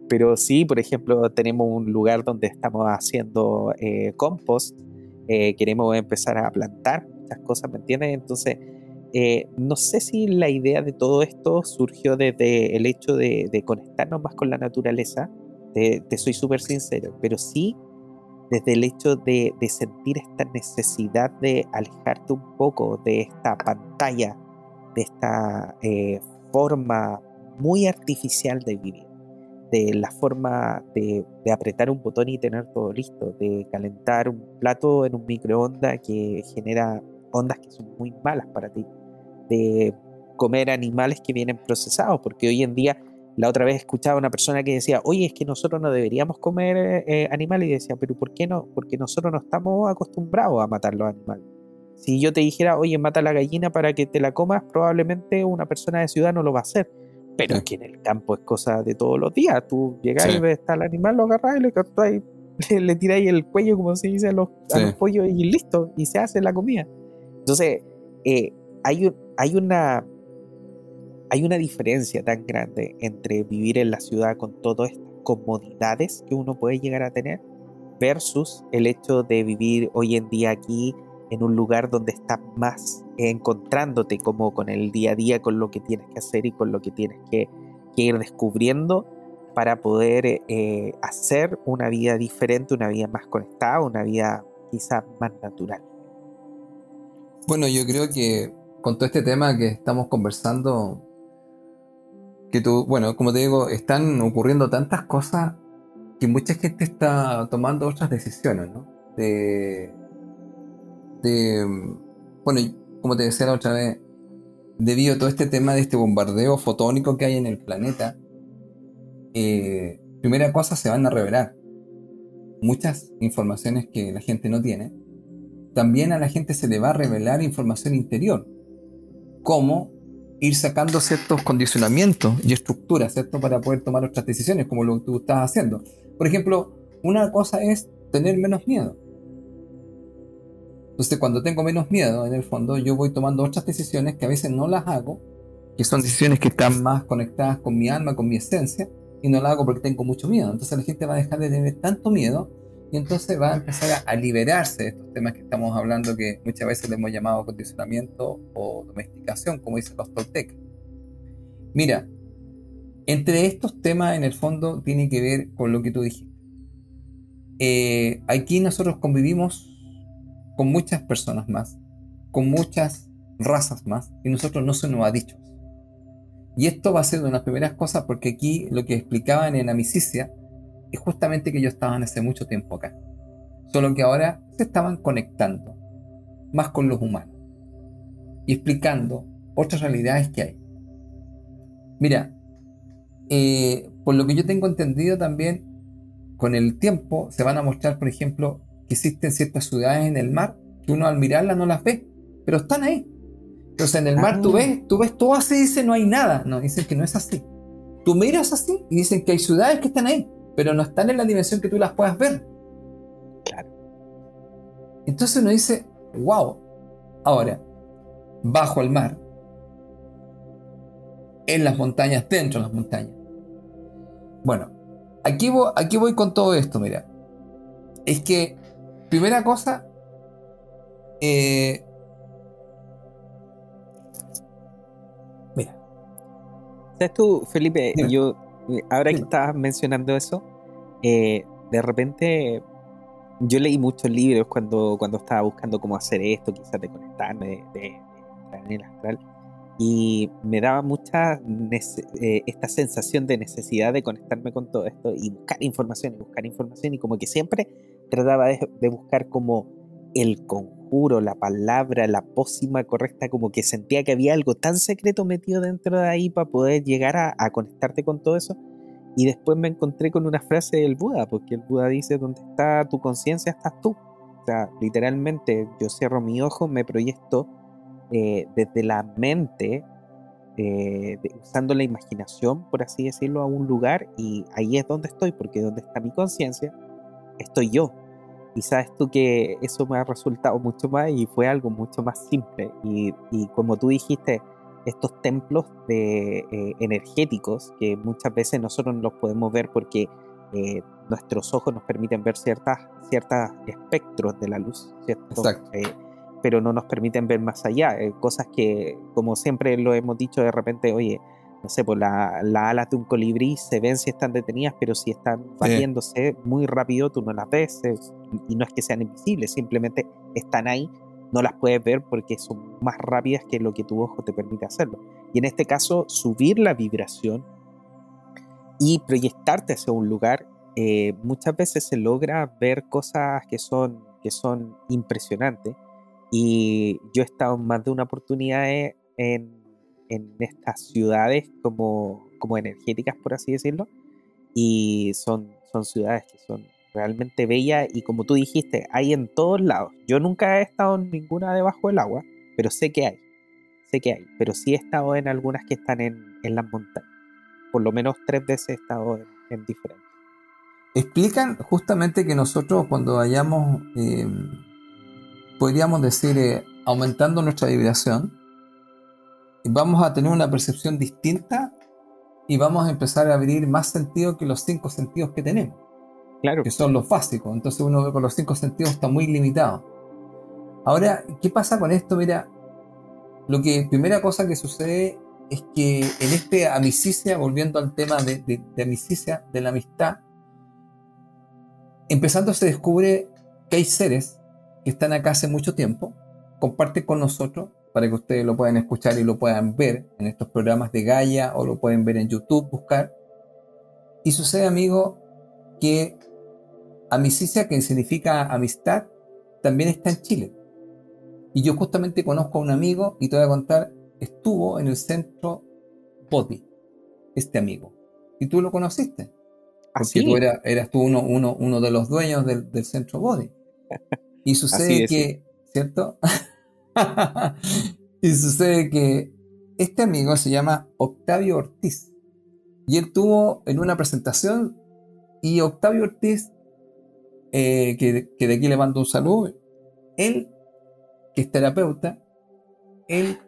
Pero sí, por ejemplo, tenemos un lugar donde estamos haciendo eh, compost, eh, queremos empezar a plantar muchas cosas, ¿me entiendes? Entonces, eh, no sé si la idea de todo esto surgió desde el hecho de, conectarnos más con la naturaleza, te, soy súper sincero, pero sí desde el hecho de, sentir esta necesidad de alejarte un poco de esta pantalla, de esta eh, forma muy artificial de vivir, de la forma de, apretar un botón y tener todo listo, de calentar un plato en un microondas que genera ondas que son muy malas para ti, de comer animales que vienen procesados, porque hoy en día la otra vez escuchaba a una persona que decía, oye, es que nosotros no deberíamos comer eh, animales. Y decía, pero ¿por qué no? Porque nosotros no estamos acostumbrados a matar los animales. Si yo te dijera, oye, mata la gallina para que te la comas, probablemente una persona de ciudad no lo va a hacer. Pero sí. que en el campo es cosa de todos los días. Tú llegas sí. y ves está el animal, lo agarras y le cortáis, le, [laughs] le tiráis el cuello, como se dice, a los, sí. a los, pollos y listo. Y se hace la comida. Entonces, eh, hay, hay una hay una diferencia tan grande entre vivir en la ciudad con todas estas comodidades que uno puede llegar a tener versus el hecho de vivir hoy en día aquí en un lugar donde estás más encontrándote como con el día a día, con lo que tienes que hacer y con lo que tienes que, ir descubriendo para poder eh, hacer una vida diferente, una vida más conectada, una vida quizás más natural. Bueno, yo creo que con todo este tema que estamos conversando, que tú, bueno, como te digo, están ocurriendo tantas cosas que mucha gente está tomando otras decisiones, ¿no? De, de, bueno, como te decía la otra vez, debido a todo este tema de este bombardeo fotónico que hay en el planeta, eh, primera cosa se van a revelar muchas informaciones que la gente no tiene. También a la gente se le va a revelar información interior, como ir sacando ciertos condicionamientos y estructuras, ¿cierto? Para poder tomar otras decisiones, como lo que tú estás haciendo. Por ejemplo, una cosa es tener menos miedo. Entonces, cuando tengo menos miedo, en el fondo, yo voy tomando otras decisiones que a veces no las hago, que son decisiones que están más conectadas con mi alma, con mi esencia, y no las hago porque tengo mucho miedo. Entonces, la gente va a dejar de tener tanto miedo y entonces va a empezar a, liberarse de estos temas que estamos hablando, que muchas veces le hemos llamado condicionamiento o domesticación, como dicen los toltecas. Mira, entre estos temas, en el fondo, tiene que ver con lo que tú dijiste. Eh, aquí nosotros convivimos con muchas personas más, con muchas razas más, y nosotros no se nos ha dicho. Y esto va a ser de las primeras cosas porque aquí lo que explicaban en Amicicia es justamente que ellos estaban hace mucho tiempo acá. Solo que ahora se estaban conectando más con los humanos y explicando otras realidades que hay. Mira, eh, por lo que yo tengo entendido también, con el tiempo se van a mostrar, por ejemplo, que existen ciertas ciudades en el mar que uno al mirarlas no las ve, pero están ahí. Entonces en el mar tú ah. ves, tú ves todo así y dice no hay nada. No, dicen que no es así. Tú miras así y dicen que hay ciudades que están ahí, pero no están en la dimensión que tú las puedas ver. Claro. Entonces uno dice, wow. Ahora, bajo el mar, en las montañas, dentro de las montañas. Bueno, aquí aquí voy con todo esto, mira. Es que Primera cosa, eh, mira. ¿Sabes tú, Felipe? Yo, ahora que estabas mencionando eso, eh, de repente yo leí muchos libros cuando, cuando estaba buscando cómo hacer esto, quizás de conectarme, de, en el astral, y me daba mucha eh, esta sensación de necesidad de conectarme con todo esto y buscar información y buscar información, y como que siempre trataba de, buscar como el conjuro, la palabra, la pócima correcta, como que sentía que había algo tan secreto metido dentro de ahí para poder llegar a, conectarte con todo eso. Y después me encontré con una frase del Buda, porque el Buda dice, donde está tu conciencia, estás tú. O sea, literalmente yo cierro mi ojo, me proyecto eh, desde la mente, eh, usando la imaginación, por así decirlo, a un lugar y ahí es donde estoy, porque donde está mi conciencia, estoy yo. Y sabes tú que eso me ha resultado mucho más y fue algo mucho más simple. Y, como tú dijiste, estos templos de, eh, energéticos que muchas veces nosotros no los podemos ver porque eh, nuestros ojos nos permiten ver ciertas, ciertos espectros de la luz, eh, pero no nos permiten ver más allá. cosas que, como siempre lo hemos dicho, de repente, oye, no sé, pues las alas de un colibrí se ven si están detenidas, pero si están batiéndose muy rápido, tú no las ves. y no es que sean invisibles, simplemente están ahí, no las puedes ver porque son más rápidas que lo que tu ojo te permite hacerlo. Y en este caso, subir la vibración y proyectarte hacia un lugar, eh, muchas veces se logra ver cosas que son, que son impresionantes. Y yo he estado más de una oportunidad en en estas ciudades como, como energéticas, por así decirlo, y son, son ciudades que son realmente bellas y como tú dijiste, hay en todos lados. Yo nunca he estado en ninguna debajo del agua, pero sé que hay, sé que hay, pero sí he estado en algunas que están en, en las montañas. Por lo menos tres veces he estado en, diferentes. Explican justamente que nosotros cuando vayamos, eh, podríamos decir, eh, aumentando nuestra vibración, vamos a tener una percepción distinta y vamos a empezar a abrir más sentido que los cinco sentidos que tenemos. Claro. Que son los básicos. Entonces uno con los cinco sentidos está muy limitado. Ahora, ¿qué pasa con esto? Mira, lo que primera cosa que sucede es que en este amicicia, volviendo al tema de, de, de amicicia, de la amistad, empezando se descubre que hay seres que están acá hace mucho tiempo, comparten con nosotros para que ustedes lo puedan escuchar y lo puedan ver en estos programas de Gaia o lo pueden ver en YouTube, buscar. Y sucede, amigo, que amicicia, que significa amistad, también está en Chile. Y yo justamente conozco a un amigo y te voy a contar, estuvo en el centro Body, este amigo. Y tú lo conociste. Porque tú eras tú uno, uno, uno de los dueños del, del centro Body. Y [laughs] sucede que, ¿cierto? [laughs] y sucede que este amigo se llama Octavio Ortiz. Y él tuvo en una presentación, y Octavio Ortiz, eh, que, de aquí le mando un saludo, él que es terapeuta, él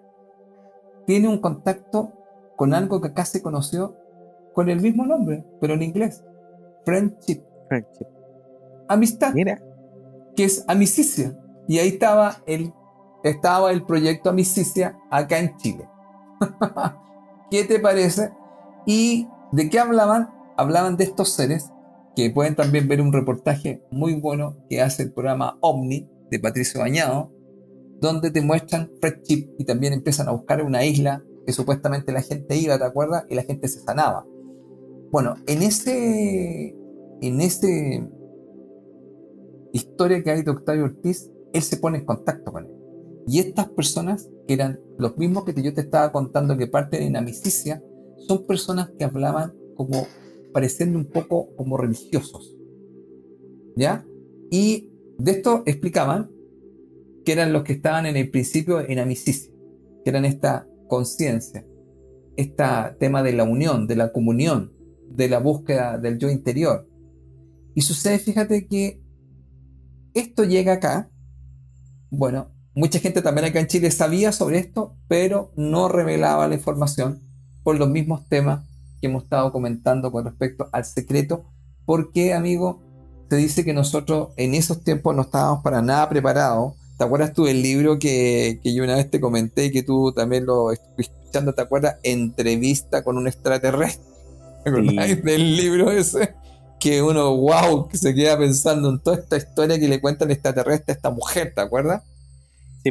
tiene un contacto con algo que acá se conoció con el mismo nombre, pero en inglés. Friendship. Friendship. Amistad. Mira. Que es amicicia. Y ahí estaba el, estaba el proyecto Amicicia acá en Chile. [laughs] ¿Qué te parece? ¿Y de qué hablaban? Hablaban de estos seres que pueden también ver un reportaje muy bueno que hace el programa Omni de Patricio Bañado, donde te muestran Friendship y también empiezan a buscar una isla que supuestamente la gente iba, ¿te acuerdas? Y la gente se sanaba. Bueno, en ese, en ese historia que hay de Octavio Ortiz, él se pone en contacto con él. Y estas personas, que eran los mismos que yo te estaba contando que parten en amicicia, son personas que hablaban como pareciendo un poco como religiosos. ¿Ya? Y de esto explicaban que eran los que estaban en el principio en amicicia, que eran esta conciencia, este tema de la unión, de la comunión, de la búsqueda del yo interior. Y sucede, fíjate que esto llega acá, bueno, mucha gente también acá en Chile sabía sobre esto, pero no revelaba la información por los mismos temas que hemos estado comentando con respecto al secreto, porque, amigo, se dice que nosotros en esos tiempos no estábamos para nada preparados. ¿Te acuerdas tú del libro que, yo una vez te comenté y que tú también lo estuviste escuchando? ¿Te acuerdas? Entrevista con un extraterrestre. ¿Te acuerdas del libro ese? Que uno, wow, que se queda pensando en toda esta historia que le cuenta el extraterrestre a esta mujer, ¿te acuerdas? Sí.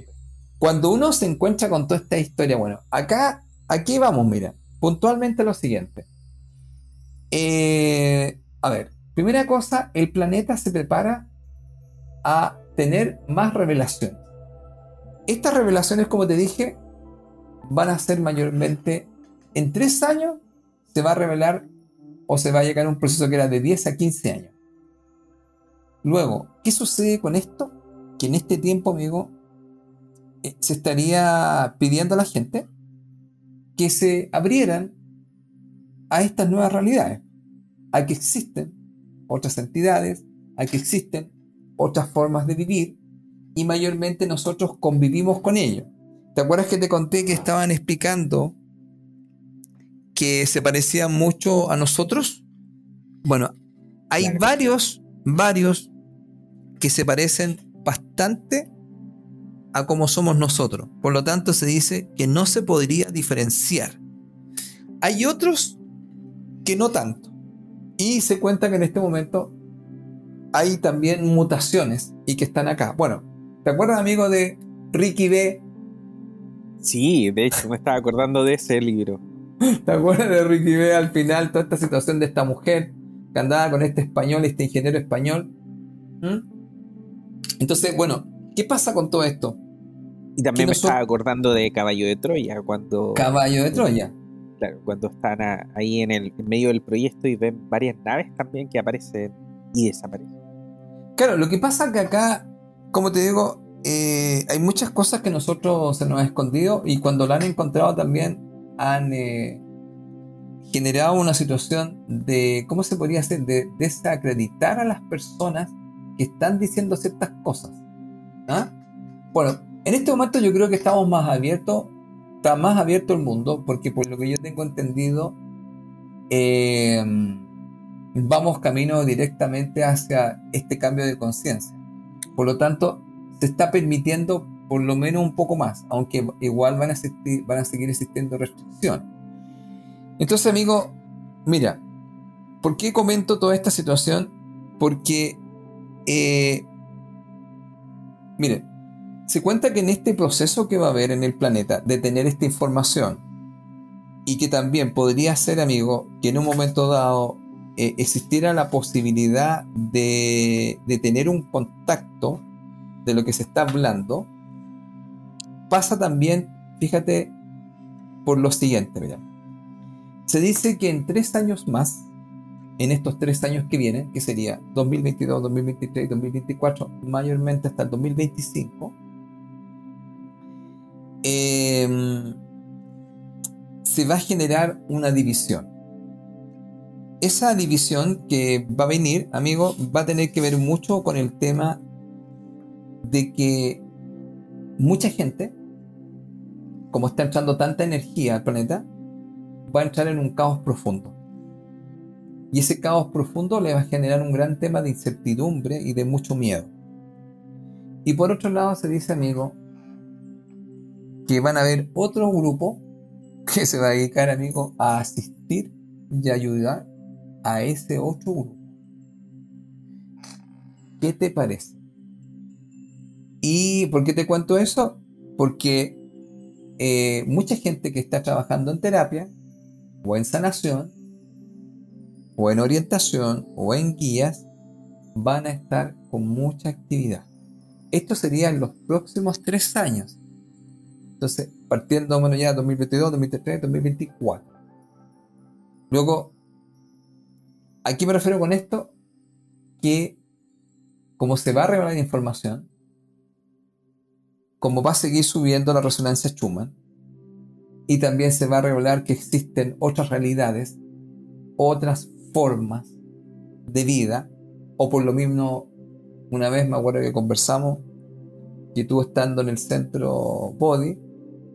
Cuando uno se encuentra con toda esta historia, bueno, acá, aquí vamos, mira puntualmente lo siguiente. Eh, a ver, primera cosa, el planeta se prepara a tener más revelaciones. Estas revelaciones, como te dije, van a ser mayormente en tres años, se va a revelar o se va a llegar a un proceso que era de 10 a 15 años. Luego, ¿qué sucede con esto? Que en este tiempo, amigo, eh, se estaría pidiendo a la gente que se abrieran a estas nuevas realidades, a que existen otras entidades, a que existen otras formas de vivir y mayormente nosotros convivimos con ellos. ¿Te acuerdas que te conté que estaban explicando que se parecían mucho a nosotros? Bueno, hay varios, varios que se parecen bastante a como somos nosotros. Por lo tanto, se dice que no se podría diferenciar. Hay otros que no tanto. Y se cuenta que en este momento hay también mutaciones y que están acá. Bueno, ¿te acuerdas, amigo, de Ricky B? Sí, de hecho, me estaba acordando de ese libro. [gasps] ¿Te acuerdas de Ricky B al final? Toda esta situación de esta mujer que andaba con este español, este ingeniero español. ¿Mm? Entonces, bueno, ¿Qué pasa con todo esto? Y también me estaba acordando de Caballo de Troya, cuando... Caballo de Troya. Claro, cuando están ahí en el medio del proyecto y ven varias naves también que aparecen y desaparecen. Claro, lo que pasa es que acá, como te digo, eh, hay muchas cosas que nosotros se nos ha escondido y cuando la han encontrado también han eh, generado una situación de, ¿cómo se podría hacer? De desacreditar a las personas que están diciendo ciertas cosas. ¿Ah? Bueno, en este momento yo creo que estamos más abiertos, está más abierto el mundo, porque por lo que yo tengo entendido, eh, vamos camino directamente hacia este cambio de conciencia. Por lo tanto, se está permitiendo por lo menos un poco más, aunque igual van a, van a seguir existiendo restricciones. Entonces, amigo, mira, ¿por qué comento toda esta situación? Porque eh, Mire, se cuenta que en este proceso que va a haber en el planeta de tener esta información y que también podría ser, amigo, que en un momento dado eh, existiera la posibilidad de, de tener un contacto de lo que se está hablando, pasa también, fíjate, por lo siguiente. Se dice que en tres años más en estos tres años que vienen, que sería 2022, 2023 y 2024, mayormente hasta el 2025, em, se va a generar una división. Esa división que va a venir, amigo, va a tener que ver mucho con el tema de que mucha gente, como está entrando tanta energía al planeta, va a entrar en un caos profundo. Y ese caos profundo le va a generar un gran tema de incertidumbre y de mucho miedo. Y por otro lado se dice, amigo, que van a haber otro grupo que se va a dedicar, amigo, a asistir y ayudar a ese otro grupo. ¿Qué te parece? ¿Y por qué te cuento eso? Porque eh, mucha gente que está trabajando en terapia o en sanación o en orientación o en guías van a estar con mucha actividad. Esto sería en los próximos tres años. Entonces, partiendo bueno, ya 2022, 2023, 2024. Luego, ¿a qué me refiero con esto? Que como se va a revelar información, como va a seguir subiendo la resonancia Schumann, y también se va a revelar que existen otras realidades, otras formas de vida, o por lo mismo, una vez me acuerdo que conversamos, que tú estando en el centro Body,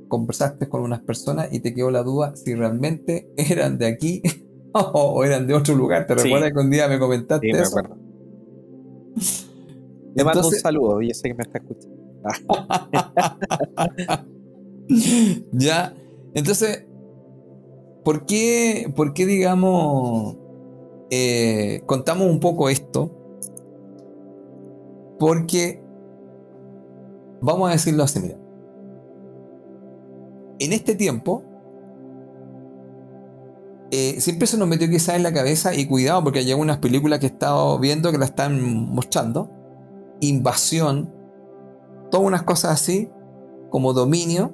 conversaste con unas personas y te quedó la duda si realmente [laughs] eran de aquí [laughs] o eran de otro lugar. ¿Te recuerdas que un día me comentaste sí, me Acuerdo. Le mando un saludo, yo sé que me está escuchando. [laughs] ya, entonces, ¿por qué, por qué digamos, eh, contamos un poco esto? Porque, vamos a decirlo así, mira, en este tiempo, eh, siempre se nos metió quizás en la cabeza, y cuidado, porque hay algunas películas que he estado viendo que la están mostrando, invasión, todas unas cosas así, como dominio,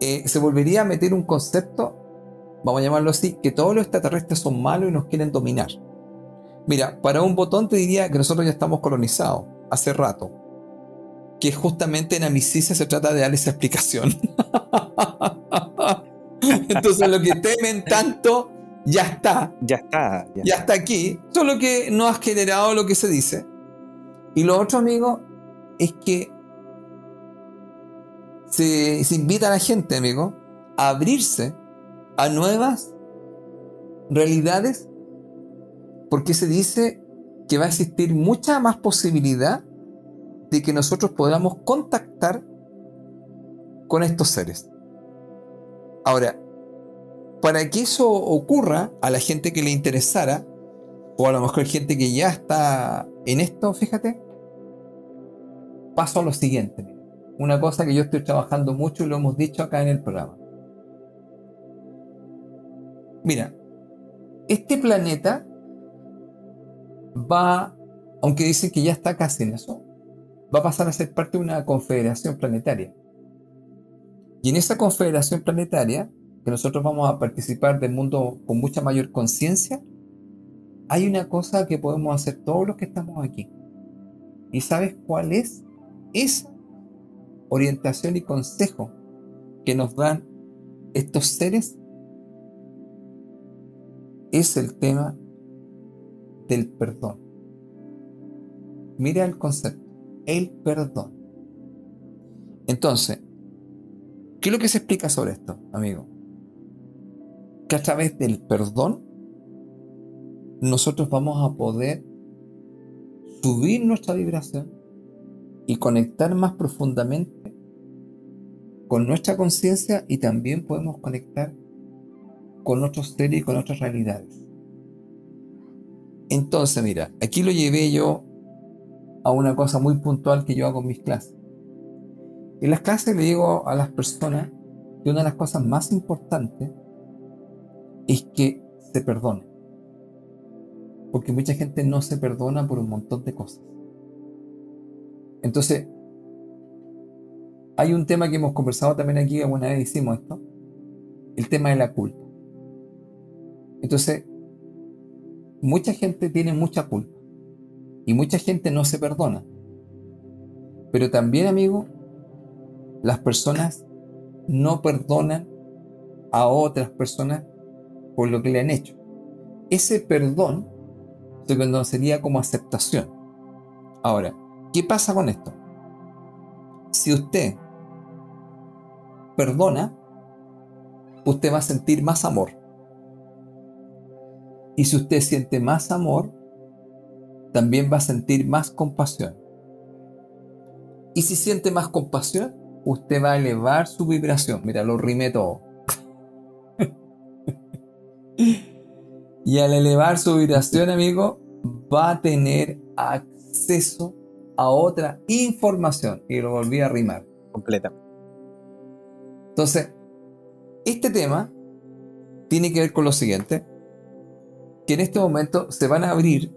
eh, se volvería a meter un concepto, vamos a llamarlo así, que todos los extraterrestres son malos y nos quieren dominar. Mira, para un botón te diría que nosotros ya estamos colonizados hace rato. Que justamente en Amicicia se trata de dar esa explicación. [laughs] Entonces lo que temen tanto ya está. Ya está. Ya, está aquí. Solo que no has generado lo que se dice. Y lo otro, amigo, es que se, invita a la gente, amigo, a abrirse a nuevas realidades porque se dice que va a existir mucha más posibilidad de que nosotros podamos contactar con estos seres. Ahora, para que eso ocurra a la gente que le interesara, o a lo mejor gente que ya está en esto, fíjate, paso a lo siguiente una cosa que yo estoy trabajando mucho y lo hemos dicho acá en el programa. Mira, este planeta va, aunque dicen que ya está casi en eso, va a pasar a ser parte de una confederación planetaria. Y en esa confederación planetaria, que nosotros vamos a participar del mundo con mucha mayor conciencia, hay una cosa que podemos hacer todos los que estamos aquí. ¿Y sabes cuál es? Esa orientación y consejo que nos dan estos seres es el tema del perdón. Mira el concepto, el perdón. Entonces, ¿qué es lo que se explica sobre esto, amigo? Que a través del perdón nosotros vamos a poder subir nuestra vibración y conectar más profundamente con nuestra conciencia y también podemos conectar con otros seres y con otras realidades. Entonces, mira, aquí lo llevé yo a una cosa muy puntual que yo hago en mis clases. En las clases le digo a las personas que una de las cosas más importantes es que se perdone. Porque mucha gente no se perdona por un montón de cosas. Entonces, hay un tema que hemos conversado también aquí, alguna vez hicimos esto, el tema de la culpa. Entonces, mucha gente tiene mucha culpa y mucha gente no se perdona. Pero también, amigo, las personas no perdonan a otras personas por lo que le han hecho. Ese perdón se conocería como aceptación. Ahora, ¿Qué pasa con esto? si usted perdona, usted va a sentir más amor. Y si usted siente más amor, también va a sentir más compasión. Y si siente más compasión, usted va a elevar su vibración. Mira, lo rime todo. [laughs] y al elevar su vibración, amigo, va a tener acceso a otra información. Y lo volví a rimar. Completamente. Entonces, este tema tiene que ver con lo siguiente, que en este momento se van a abrir,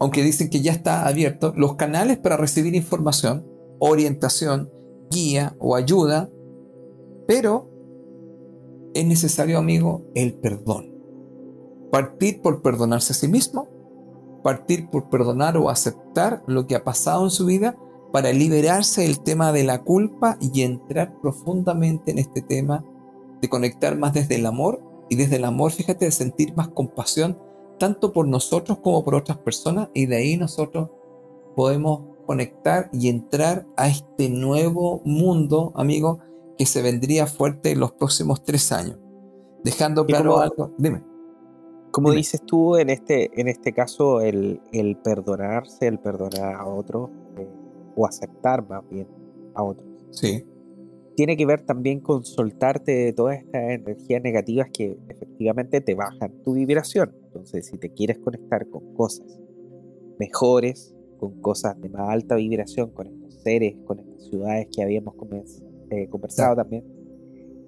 aunque dicen que ya está abierto, los canales para recibir información, orientación, guía o ayuda, pero es necesario, amigo, el perdón. Partir por perdonarse a sí mismo, partir por perdonar o aceptar lo que ha pasado en su vida para liberarse del tema de la culpa y entrar profundamente en este tema de conectar más desde el amor y desde el amor, fíjate, de sentir más compasión tanto por nosotros como por otras personas y de ahí nosotros podemos conectar y entrar a este nuevo mundo, amigo, que se vendría fuerte en los próximos tres años. Dejando claro algo, dime. Como dices tú, en este, en este caso, el, perdonarse, el perdonar a otro, eh, o aceptar más bien a otros. Sí. Tiene que ver también con soltarte de todas estas energías negativas que efectivamente te bajan tu vibración. Entonces, si te quieres conectar con cosas mejores, con cosas de más alta vibración, con estos seres, con estas ciudades que habíamos eh, conversado también.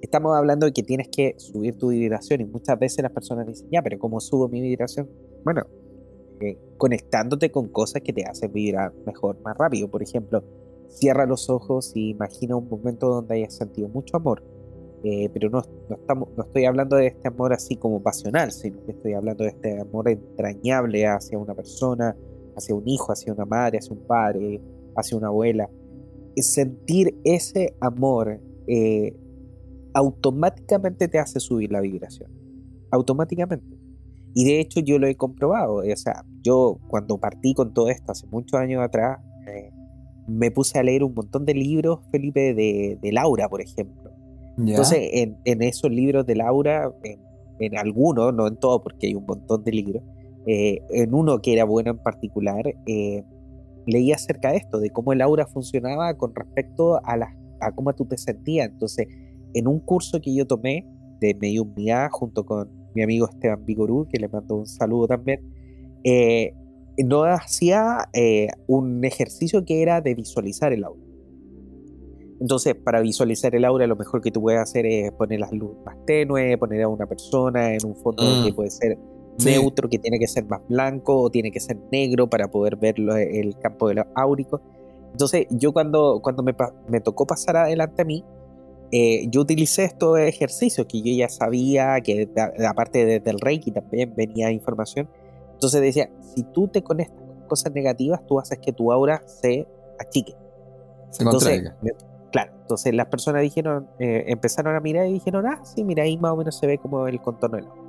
Estamos hablando de que tienes que subir tu vibración y muchas veces las personas dicen, ya, pero ¿cómo subo mi vibración? Bueno, eh, conectándote con cosas que te hacen vibrar mejor, más rápido. Por ejemplo, cierra los ojos y imagina un momento donde hayas sentido mucho amor. Eh, pero no, no, estamos, no estoy hablando de este amor así como pasional, sino que estoy hablando de este amor entrañable hacia una persona, hacia un hijo, hacia una madre, hacia un padre, hacia una abuela. Sentir ese amor eh, automáticamente te hace subir la vibración. Automáticamente. Y de hecho yo lo he comprobado. O sea, yo cuando partí con todo esto hace muchos años atrás, eh, me puse a leer un montón de libros, Felipe, de, Laura, por ejemplo. Entonces, en, esos libros de Laura, en, en algunos, no en todos, porque hay un montón de libros, eh, en uno que era bueno en particular, eh, leí acerca de esto, de cómo el aura funcionaba con respecto a, la, a cómo tú te sentías. Entonces, en un curso que yo tomé de mediumnidad junto con mi amigo Esteban Vigorú, que le mando un saludo también, eh, no hacía un ejercicio que era de visualizar el aura. Entonces, para visualizar el aura, lo mejor que tú puedes hacer es poner las luces más tenues, poner a una persona en un fondo que mm. puede ser neutro, que tiene que ser más blanco o tiene que ser negro para poder ver el campo de los áuricos. Entonces, yo cuando, cuando me, me tocó pasar adelante a mí, eh, yo utilicé estos ejercicios que yo ya sabía, que aparte del Reiki también venía información. Entonces decía, si tú te conectas con cosas negativas, tú haces que tu aura se achique. Se entonces, claro, entonces las personas dijeron, eh, empezaron a mirar y dijeron, ah, sí, mira, ahí más o menos se ve como el contorno del aura.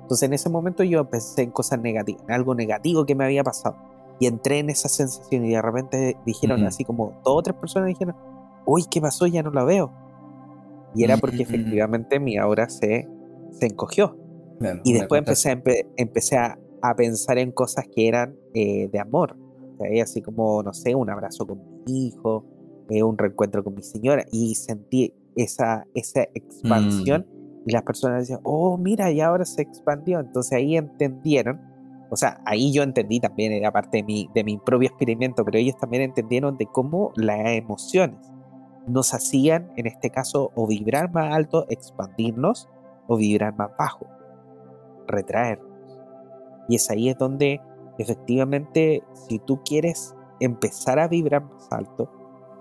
Entonces en ese momento yo pensé en cosas negativas, en algo negativo que me había pasado. Y entré en esa sensación y de repente dijeron así como dos o tres personas dijeron, uy, ¿qué pasó? Ya no la veo. Y era porque efectivamente mi aura se, se encogió. y después empecé, empecé a, pensar en cosas que eran eh, de amor. así como, no sé, un abrazo con mi hijo, eh, un reencuentro con mi señora. Y sentí esa, esa expansión. Mm. Y las personas decían, oh, mira, y ahora se expandió. Entonces ahí entendieron, o sea, ahí yo entendí también, era parte de mi, de mi propio experimento, pero ellos también entendieron de cómo las emociones nos hacían, en este caso, o vibrar más alto, expandirnos, o vibrar más bajo, retraernos. Y es ahí es donde efectivamente, si tú quieres empezar a vibrar más alto,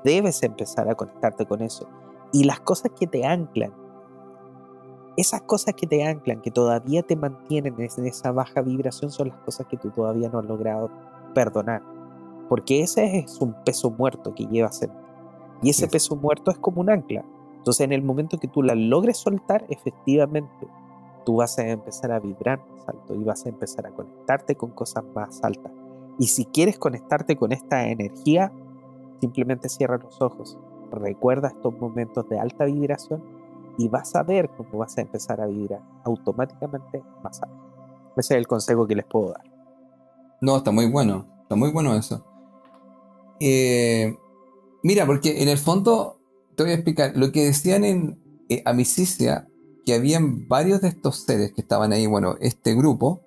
debes empezar a conectarte con eso. Y las cosas que te anclan, esas cosas que te anclan, que todavía te mantienen en esa baja vibración, son las cosas que tú todavía no has logrado perdonar. Porque ese es un peso muerto que llevas en Y ese peso muerto es como un ancla. Entonces, en el momento que tú la logres soltar, efectivamente, tú vas a empezar a vibrar más alto y vas a empezar a conectarte con cosas más altas. Y si quieres conectarte con esta energía, Simplemente cierra los ojos, recuerda estos momentos de alta vibración y vas a ver cómo vas a empezar a vibrar automáticamente más alto. Ese es el consejo que les puedo dar. No, está muy bueno, está muy bueno eso. Eh, mira, porque en el fondo, te voy a explicar, lo que decían en eh, Amicicia, que habían varios de estos seres que estaban ahí, bueno, este grupo,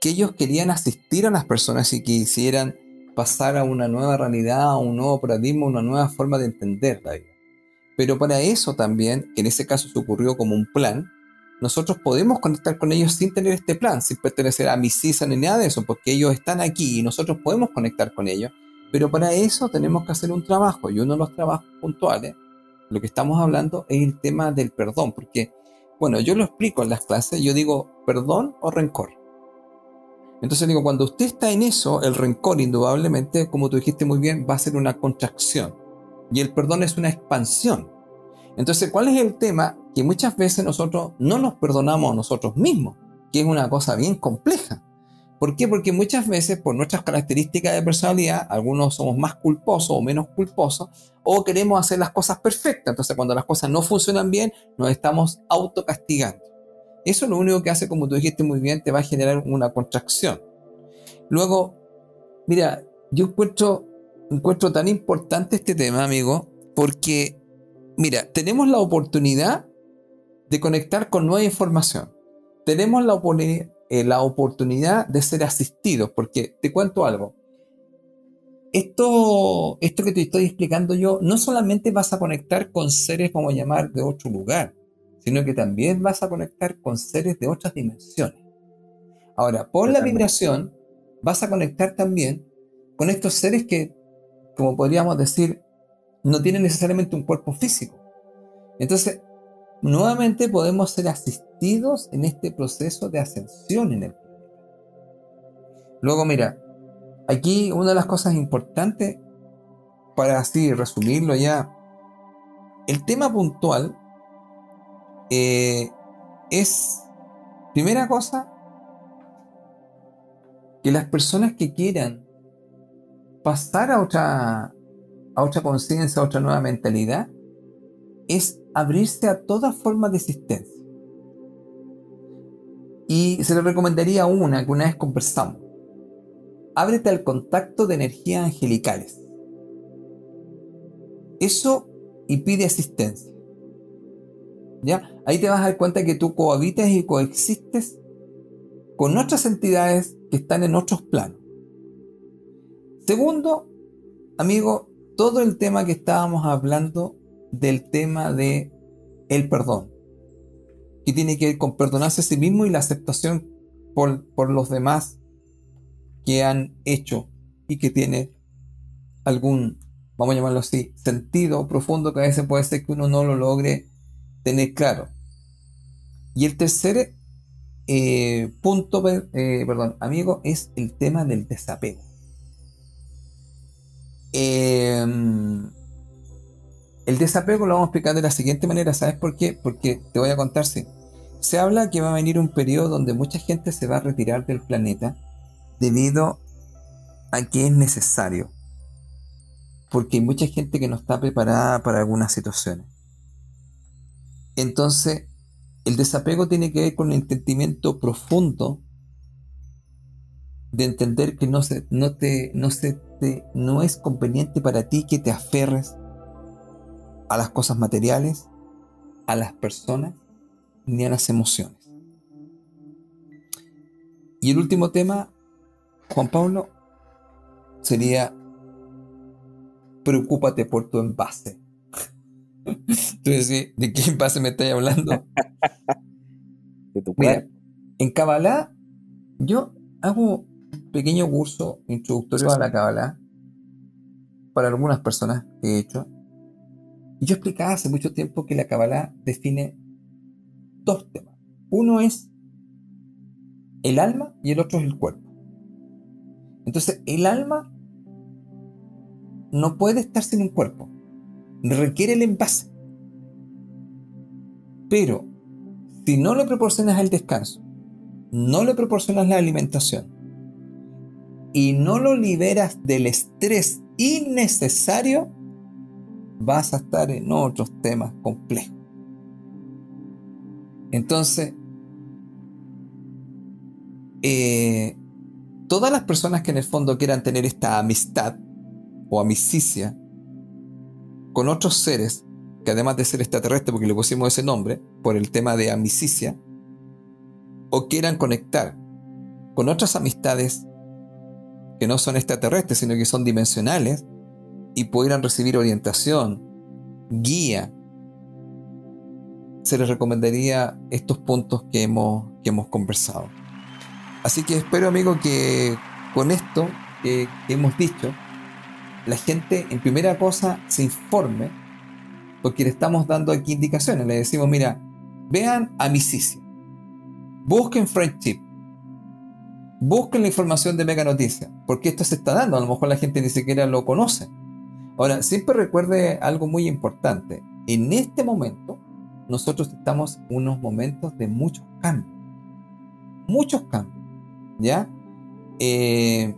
que ellos querían asistir a las personas y quisieran pasar a una nueva realidad, a un nuevo paradigma, una nueva forma de entender la vida. Pero para eso también, que en ese caso se ocurrió como un plan, nosotros podemos conectar con ellos sin tener este plan, sin pertenecer a Misisa ni nada de eso, porque ellos están aquí y nosotros podemos conectar con ellos. Pero para eso tenemos que hacer un trabajo y uno de los trabajos puntuales, lo que estamos hablando es el tema del perdón, porque, bueno, yo lo explico en las clases, yo digo perdón o rencor. Entonces digo, cuando usted está en eso, el rencor indudablemente, como tú dijiste muy bien, va a ser una contracción y el perdón es una expansión. Entonces, ¿cuál es el tema? Que muchas veces nosotros no nos perdonamos a nosotros mismos, que es una cosa bien compleja. ¿Por qué? Porque muchas veces por nuestras características de personalidad, algunos somos más culposos o menos culposos, o queremos hacer las cosas perfectas. Entonces cuando las cosas no funcionan bien, nos estamos autocastigando. Eso lo único que hace, como tú dijiste muy bien, te va a generar una contracción. Luego, mira, yo encuentro, encuentro tan importante este tema, amigo, porque, mira, tenemos la oportunidad de conectar con nueva información. Tenemos la, oportunidad eh, la oportunidad de ser asistidos, porque te cuento algo. Esto, esto que te estoy explicando yo, no solamente vas a conectar con seres, como llamar, de otro lugar, sino que también vas a conectar con seres de otras dimensiones. Ahora, por la vibración, vas a conectar también con estos seres que, como podríamos decir, no tienen necesariamente un cuerpo físico. Entonces, nuevamente podemos ser asistidos en este proceso de ascensión en el. Luego, mira, aquí una de las cosas importantes, para así resumirlo ya, el tema puntual eh, es, primera cosa, que las personas que quieran pasar a otra, a otra conciencia, a otra nueva mentalidad, es abrirse a toda forma de existencia. Y se le recomendaría una que una vez conversamos. Ábrete al contacto de energías angelicales. Eso y pide asistencia. ¿Ya? Ahí te vas a dar cuenta que tú cohabitas y coexistes con otras entidades que están en otros planos. Segundo, amigo, todo el tema que estábamos hablando del tema de el perdón, que tiene que ver con perdonarse a sí mismo y la aceptación por, por los demás que han hecho y que tiene algún, vamos a llamarlo así, sentido profundo que a veces puede ser que uno no lo logre tener claro. Y el tercer eh, punto, eh, perdón, amigo, es el tema del desapego. Eh, el desapego lo vamos a explicar de la siguiente manera, ¿sabes por qué? Porque te voy a contar, sí. Se habla que va a venir un periodo donde mucha gente se va a retirar del planeta debido a que es necesario. Porque hay mucha gente que no está preparada para algunas situaciones. Entonces, el desapego tiene que ver con el entendimiento profundo de entender que no, se, no, te, no, se te, no es conveniente para ti que te aferres a las cosas materiales, a las personas, ni a las emociones. Y el último tema, Juan Pablo, sería preocúpate por tu envase. [laughs] Entonces, ¿de qué envase me estás hablando? [laughs] de tu Mira, en Kabbalah, yo hago un pequeño curso introductorio a la Kabbalah para algunas personas que he hecho y yo explicaba hace mucho tiempo que la Kabbalah define dos temas. Uno es el alma y el otro es el cuerpo. Entonces, el alma no puede estar sin un cuerpo. Requiere el envase. Pero, si no le proporcionas el descanso, no le proporcionas la alimentación y no lo liberas del estrés innecesario, vas a estar en otros temas complejos. Entonces, eh, todas las personas que en el fondo quieran tener esta amistad o amicicia con otros seres, que además de ser extraterrestre, porque le pusimos ese nombre, por el tema de amicicia, o quieran conectar con otras amistades que no son extraterrestres, sino que son dimensionales, y pudieran recibir orientación, guía, se les recomendaría estos puntos que hemos, que hemos conversado. Así que espero, amigo, que con esto que, hemos dicho, la gente en primera cosa se informe, porque le estamos dando aquí indicaciones. Le decimos, mira, vean Amicicia, busquen Friendship, busquen la información de Mega Noticias, porque esto se está dando, a lo mejor la gente ni siquiera lo conoce. Ahora, siempre recuerde algo muy importante. En este momento, nosotros estamos en unos momentos de muchos cambios. Muchos cambios. ¿Ya? Eh,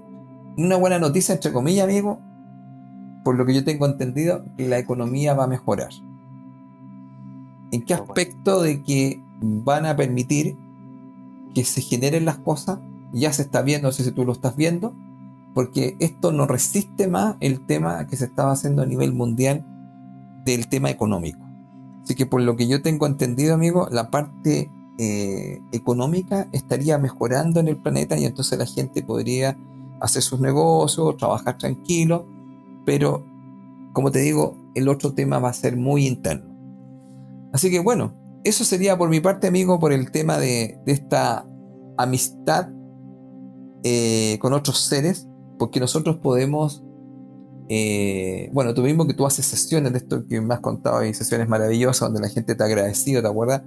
una buena noticia, entre comillas, amigo, por lo que yo tengo entendido, que la economía va a mejorar. ¿En qué aspecto de que van a permitir que se generen las cosas? Ya se está viendo, no sé si tú lo estás viendo, porque esto no resiste más el tema que se estaba haciendo a nivel mundial del tema económico. Así que por lo que yo tengo entendido, amigo, la parte eh, económica estaría mejorando en el planeta y entonces la gente podría hacer sus negocios, trabajar tranquilo, pero como te digo, el otro tema va a ser muy interno. Así que bueno, eso sería por mi parte, amigo, por el tema de, esta amistad eh, con otros seres porque nosotros podemos, eh, bueno, tú mismo que tú haces sesiones de esto que me has contado, hay sesiones maravillosas donde la gente te ha agradecido, ¿te acuerdas?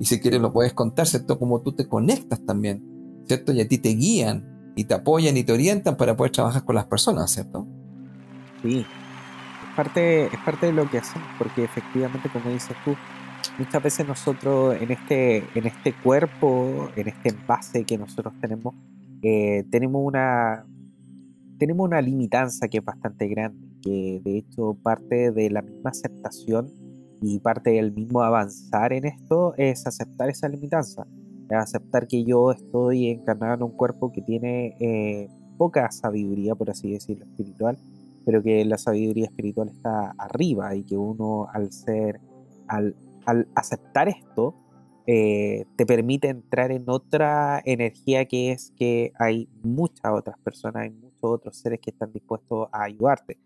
Y si quieres lo puedes contar, ¿cierto? Como tú te conectas también, ¿cierto? Y a ti te guían y te apoyan y te orientan para poder trabajar con las personas, ¿cierto? Sí, es parte, es parte de lo que hacemos, porque efectivamente, como dices tú, muchas veces nosotros en este, en este cuerpo, en este envase que nosotros tenemos, eh, tenemos una, tenemos una limitanza que es bastante grande, que de hecho parte de la misma aceptación y parte del mismo avanzar en esto es aceptar esa limitanza, aceptar que yo estoy encarnado en un cuerpo que tiene eh, poca sabiduría, por así decirlo, espiritual, pero que la sabiduría espiritual está arriba y que uno al ser, al, al aceptar esto, eh, te permite entrar en otra energía que es que hay muchas otras personas, hay muchos otros seres que están dispuestos a ayudarte.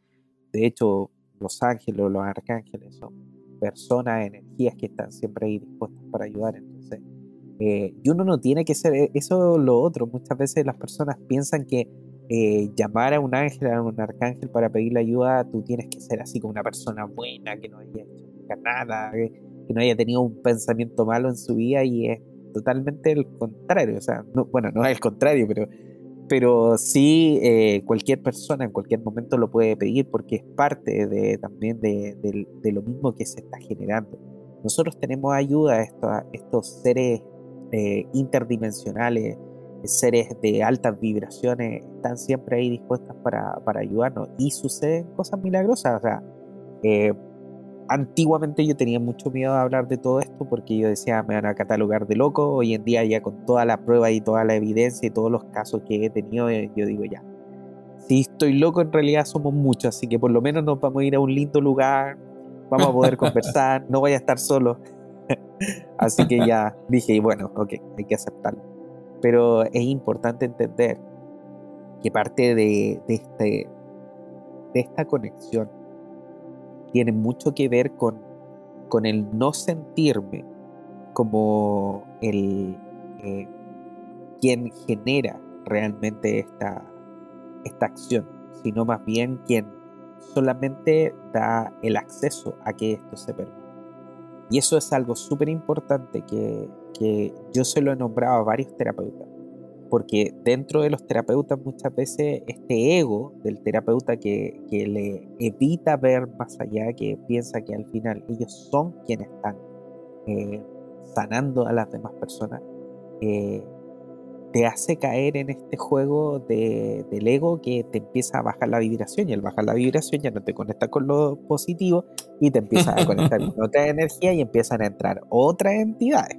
De hecho, los ángeles o los arcángeles son personas, energías que están siempre ahí dispuestas para ayudar. Entonces, eh, y uno no tiene que ser e, eso lo otro. Muchas veces las personas piensan que eh, llamar a un ángel, a un arcángel para pedirle ayuda, tú tienes que ser así como una persona buena, que no haya hecho nada, que no haya tenido un pensamiento malo en su vida y es totalmente el contrario. O sea, no, bueno, no es el contrario, pero, pero sí eh, cualquier persona en cualquier momento lo puede pedir porque es parte de, también de, lo mismo que se está generando. Nosotros tenemos ayuda a estos, seres eh, interdimensionales, seres de altas vibraciones, están siempre ahí dispuestos para, para ayudarnos y suceden cosas milagrosas. O sea, eh, antiguamente yo tenía mucho miedo de hablar de todo esto porque yo decía, me van a catalogar de loco. Hoy en día ya con toda la prueba y toda la evidencia y todos los casos que he tenido, eh, yo digo ya, si estoy loco en realidad somos muchos, así que por lo menos nos vamos a ir a un lindo lugar, vamos a poder [laughs] conversar, no voy a estar solo. [laughs] así que ya dije, bueno, ok, hay que aceptarlo. Pero es importante entender que parte de, de, este, de esta conexión tiene mucho que ver con, con el no sentirme como el eh, quien genera realmente esta, esta acción, sino más bien quien solamente da el acceso a que esto se permita. Y eso es algo súper importante que, que yo se lo he nombrado a varios terapeutas porque dentro de los terapeutas muchas veces este ego del terapeuta que, le evita ver más allá, que piensa que al final ellos son quienes están eh, sanando a las demás personas, eh, te hace caer en este juego de, del ego que te empieza a bajar la vibración y al bajar la vibración ya no te conectas con lo positivo y te empiezas a conectar con [laughs] otra energía y empiezan a entrar otras entidades.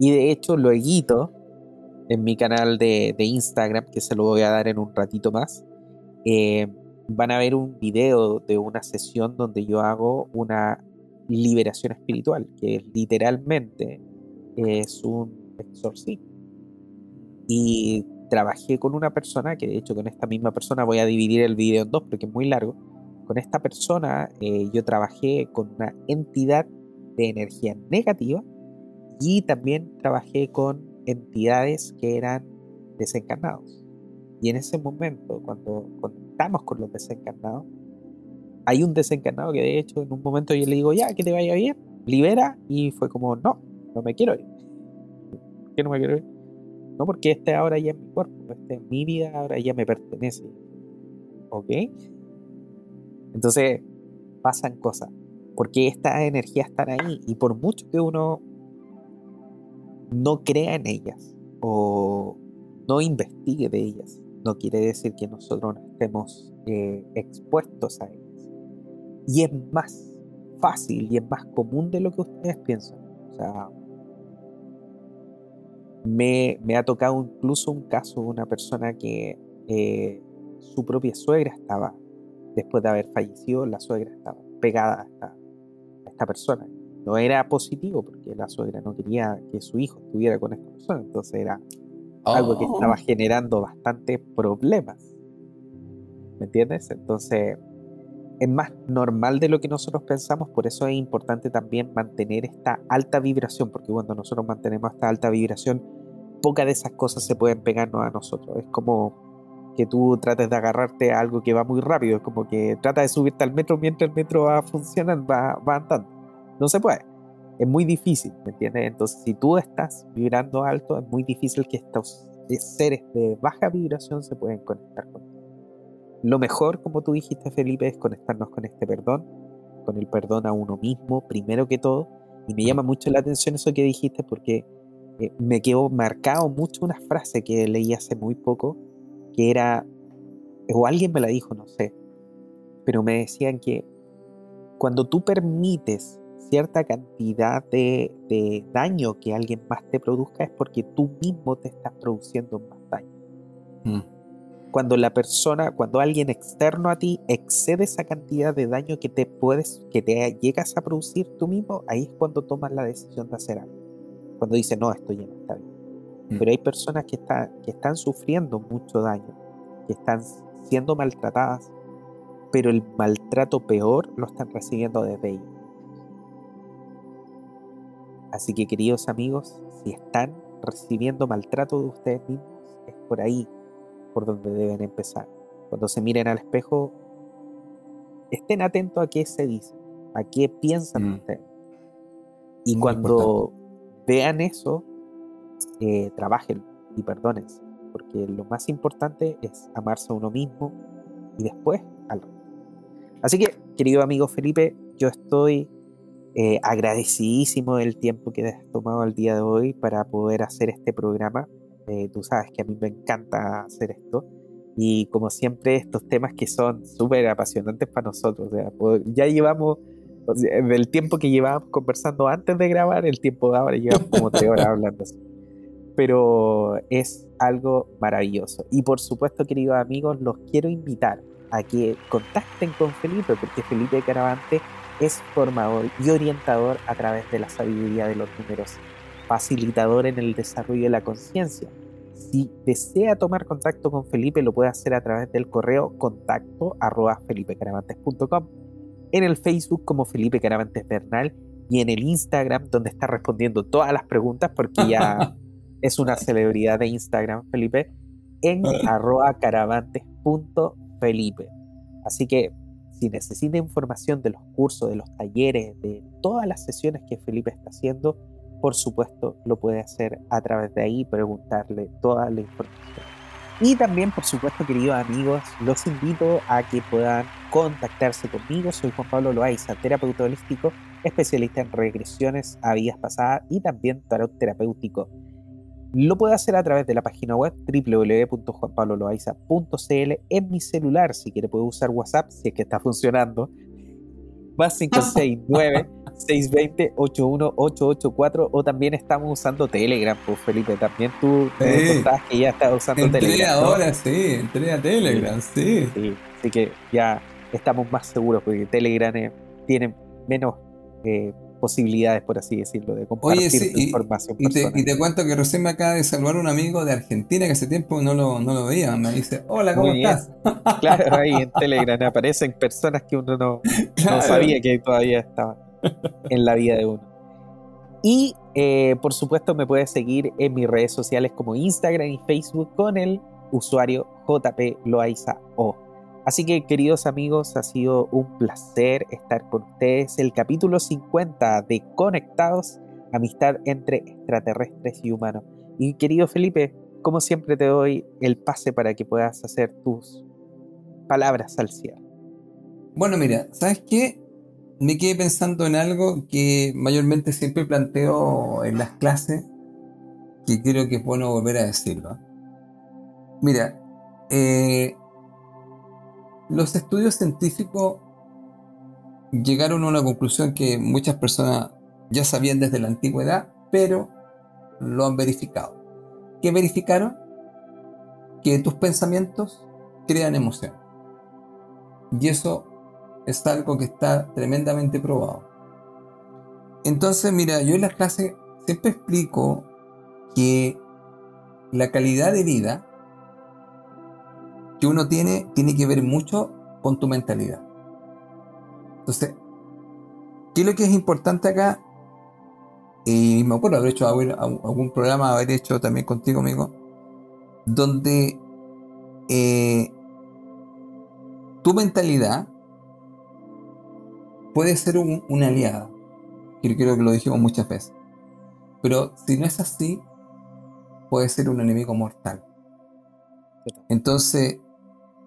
Y de hecho, luego en mi canal de, Instagram, que se lo voy a dar en un ratito más, eh, van a ver un video de una sesión donde yo hago una liberación espiritual, que literalmente es un exorcismo. Y trabajé con una persona, que de hecho con esta misma persona voy a dividir el video en dos porque es muy largo. Con esta persona eh, yo trabajé con una entidad de energía negativa y también trabajé con entidades que eran desencarnados. Y en ese momento, cuando conectamos con los desencarnados, hay un desencarnado que de hecho en un momento yo le digo, ya, que te vaya bien, libera, y fue como, no, no me quiero ir. ¿Por qué no me quiero ir? No, porque este ahora ya es mi cuerpo, este es mi vida, ahora ya me pertenece. ¿Ok? Entonces pasan cosas, porque estas energías están ahí y por mucho que uno no crea en ellas o no investigue de ellas, no quiere decir que nosotros no estemos eh, expuestos a ellas. Y es más fácil y es más común de lo que ustedes piensan. O sea, me, ha tocado incluso un caso de una persona que eh, su propia suegra estaba, después de haber fallecido, la suegra estaba pegada a esta, a esta persona. No era positivo porque la suegra no quería que su hijo estuviera con esta persona, entonces era algo que estaba oh. generando bastantes problemas. ¿Me entiendes? Entonces, es más normal de lo que nosotros pensamos, por eso es importante también mantener esta alta vibración, porque cuando nosotros mantenemos esta alta vibración, pocas de esas cosas se pueden pegarnos a nosotros. Es como que tú trates de agarrarte a algo que va muy rápido, es como que trata de subirte al metro mientras el metro va funcionando, va, va andando. No se puede. Es muy difícil, ¿me entiendes? Entonces, si tú estás vibrando alto, es muy difícil que estos seres de baja vibración se puedan conectar contigo. Lo mejor, como tú dijiste, Felipe, es conectarnos con este perdón, con el perdón a uno mismo, primero que todo. Y me llama mucho la atención eso que dijiste porque eh, me quedó marcado mucho una frase que leí hace muy poco, que era, o alguien me la dijo, no sé, pero me decían que cuando tú permites cierta cantidad de, daño que alguien más te produzca es porque tú mismo te estás produciendo más daño. Mm cuando la persona, cuando alguien externo a ti excede esa cantidad de daño que te puedes, que te llegas a producir tú mismo, ahí es cuando tomas la decisión de hacer algo. Cuando dices, no, esto ya no está bien. Mm. Pero hay personas que, que están sufriendo mucho daño, que están siendo maltratadas, pero el maltrato peor lo están recibiendo desde ellos. Así que queridos amigos, si están recibiendo maltrato de ustedes mismos, es por ahí por donde deben empezar. Cuando se miren al espejo, estén atentos a qué se dice, a qué piensan mm. ustedes. Y cuando vean eso, eh, trabajen y perdónense, porque lo más importante es amarse a uno mismo y después al resto. Así que, querido amigo Felipe, yo estoy eh, agradecidísimo del tiempo que has tomado el día de hoy para poder hacer este programa. Eh, tú sabes que a mí me encanta hacer esto. Y como siempre, estos temas que son súper apasionantes para nosotros. ya llevamos, del tiempo que llevábamos conversando antes de grabar, el tiempo de ahora llevamos como tres horas hablando. Pero es algo maravilloso. Y por supuesto, queridos amigos, los quiero invitar a que contacten con Felipe, porque Felipe Caravante es formador y orientador a través de la sabiduría de los números facilitador en el desarrollo de la conciencia. Si desea tomar contacto con Felipe, lo puede hacer a través del correo contacto arroba felipecaravantes.com, en el Facebook como Felipe Caravantes Bernal y en el Instagram donde está respondiendo todas las preguntas porque ya [laughs] es una celebridad de Instagram, Felipe, en arroba caravantes.felipe. Así que si necesita información de los cursos, de los talleres, de todas las sesiones que Felipe está haciendo, por supuesto lo puede hacer a través de ahí, preguntarle toda la información. Y también, por supuesto, queridos amigos, los invito a que puedan contactarse conmigo. Soy Juan Pablo Loaiza, terapeuta holístico, especialista en regresiones a vidas pasadas y también tarot terapéutico. Lo puede hacer a través de la página web www.juanpabloloaiza.cl en mi celular. Si quiere puede usar WhatsApp, si es que está funcionando. Más 569 620 81884 o también estamos usando Telegram, pues Felipe, también tú sí. que ya estás usando entré Telegram. ahora, sí, entré a Telegram, sí. sí. Así que ya estamos más seguros porque Telegram tiene menos eh, posibilidades, por así decirlo, de compartir Oye, sí, y, información. Y te, y te, cuento que recién me acaba de saludar un amigo de Argentina que hace tiempo no lo, no lo veía. Me dice, hola, ¿cómo estás? [laughs] Claro, ahí en Telegram aparecen personas que uno no, [laughs] claro. no sabía que todavía estaban en la vida de uno. Y eh, por supuesto me puedes seguir en mis redes sociales como Instagram y Facebook con el usuario JP Loaiza O. Así que queridos amigos, ha sido un placer estar con ustedes. El capítulo 50 de Conectados, amistad entre extraterrestres y humanos. Y querido Felipe, como siempre te doy el pase para que puedas hacer tus palabras al cierre. Bueno, mira, ¿sabes qué? Me quedé pensando en algo que mayormente siempre planteo en las clases, que creo que es bueno volver a decirlo. Mira, eh, los estudios científicos llegaron a una conclusión que muchas personas ya sabían desde la antigüedad, pero lo han verificado. ¿Qué verificaron? Que tus pensamientos crean emoción. Y eso es algo que está tremendamente probado. Entonces, mira, yo en las clases siempre explico que la calidad de vida que uno tiene tiene que ver mucho con tu mentalidad. Entonces, ¿qué es lo que es importante acá? Y me acuerdo haber hecho algún programa, haber hecho también contigo, amigo, donde eh, tu mentalidad puede ser un, una aliada. Y creo que lo dijimos muchas veces. Pero si no es así, puede ser un enemigo mortal. Entonces,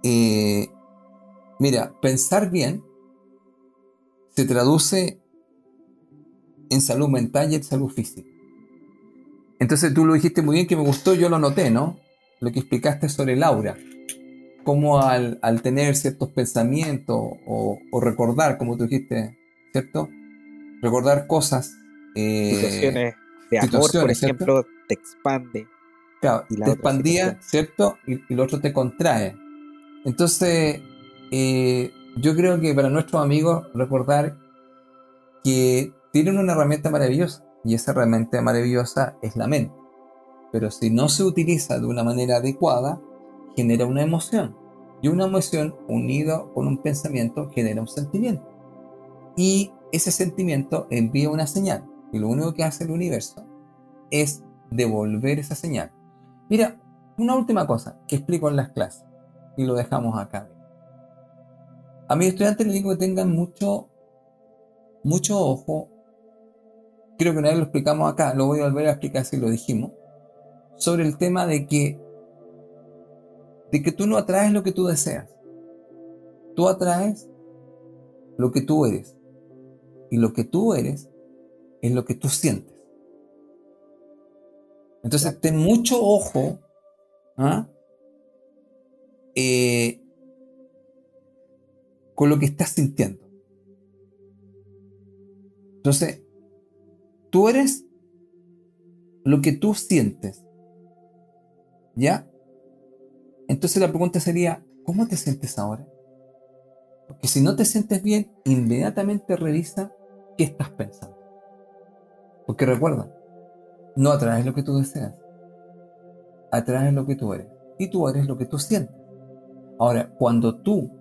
eh, mira, pensar bien se traduce en salud mental y en salud física. Entonces tú lo dijiste muy bien que me gustó, yo lo noté, ¿no? Lo que explicaste sobre el aura. Cómo al, al tener ciertos pensamientos o, o, recordar, como tú dijiste, ¿cierto? Recordar cosas. Eh, situaciones de amor, por ejemplo, ¿cierto? te expande. Claro, te expandía, ¿cierto? Y, y, lo otro te contrae. Entonces, eh, yo creo que para nuestros amigos recordar que tienen una herramienta maravillosa y esa herramienta maravillosa es la mente. Pero si no se utiliza de una manera adecuada, genera una emoción. Y una emoción unida con un pensamiento genera un sentimiento. Y ese sentimiento envía una señal. Y lo único que hace el universo es devolver esa señal. Mira, una última cosa que explico en las clases y lo dejamos acá. A mis estudiantes les digo que tengan mucho, mucho ojo. Creo que una vez lo explicamos acá, lo voy a volver a explicar si lo dijimos. Sobre el tema de que, de que tú no atraes lo que tú deseas. Tú atraes lo que tú eres. Y lo que tú eres es lo que tú sientes. Entonces, ten mucho ojo ¿ah? Eh, con lo que estás sintiendo. Entonces, tú eres lo que tú sientes. ¿Ya? Entonces la pregunta sería, ¿cómo te sientes ahora? Porque si no te sientes bien, inmediatamente revisa qué estás pensando. Porque recuerda, no atraes lo que tú deseas, atraes lo que tú eres. Y tú eres lo que tú sientes. Ahora, cuando tú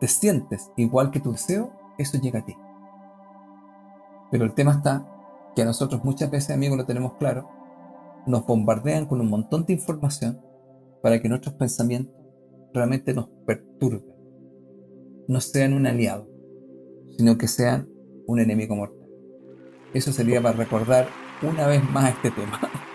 te sientes igual que tu deseo, eso llega a ti. Pero el tema está que a nosotros muchas veces, amigos, lo tenemos claro, nos bombardean con un montón de información para que nuestros pensamientos realmente nos perturben. No sean un aliado, sino que sean un enemigo mortal. Eso sería para recordar una vez más este tema. [laughs]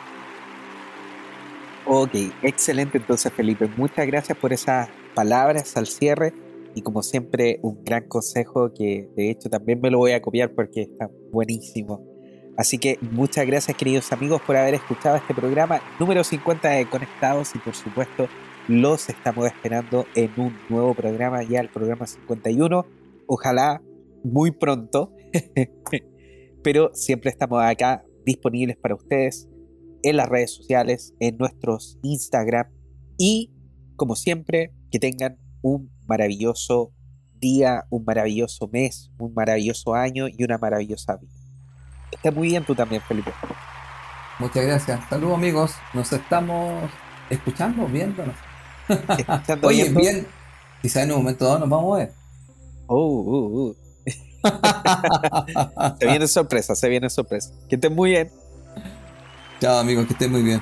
Ok, excelente entonces Felipe. Muchas gracias por esas palabras al cierre y como siempre un gran consejo que de hecho también me lo voy a copiar porque está buenísimo. Así que muchas gracias queridos amigos por haber escuchado este programa número 50 de Conectados y por supuesto los estamos esperando en un nuevo programa, ya el programa 51. Ojalá muy pronto, [laughs] pero siempre estamos acá disponibles para ustedes en las redes sociales, en nuestros Instagram y como siempre que tengan un maravilloso día, un maravilloso mes, un maravilloso año y una maravillosa vida. Está muy bien tú también, Felipe. Muchas gracias. Saludos amigos. Nos estamos escuchando, viéndonos. [laughs] Oye, bien. Quizá en un momento dado nos vamos a ver. Oh, uh, uh. [laughs] se viene sorpresa, se viene sorpresa. Que estén muy bien. Chao amigos, que estén muy bien.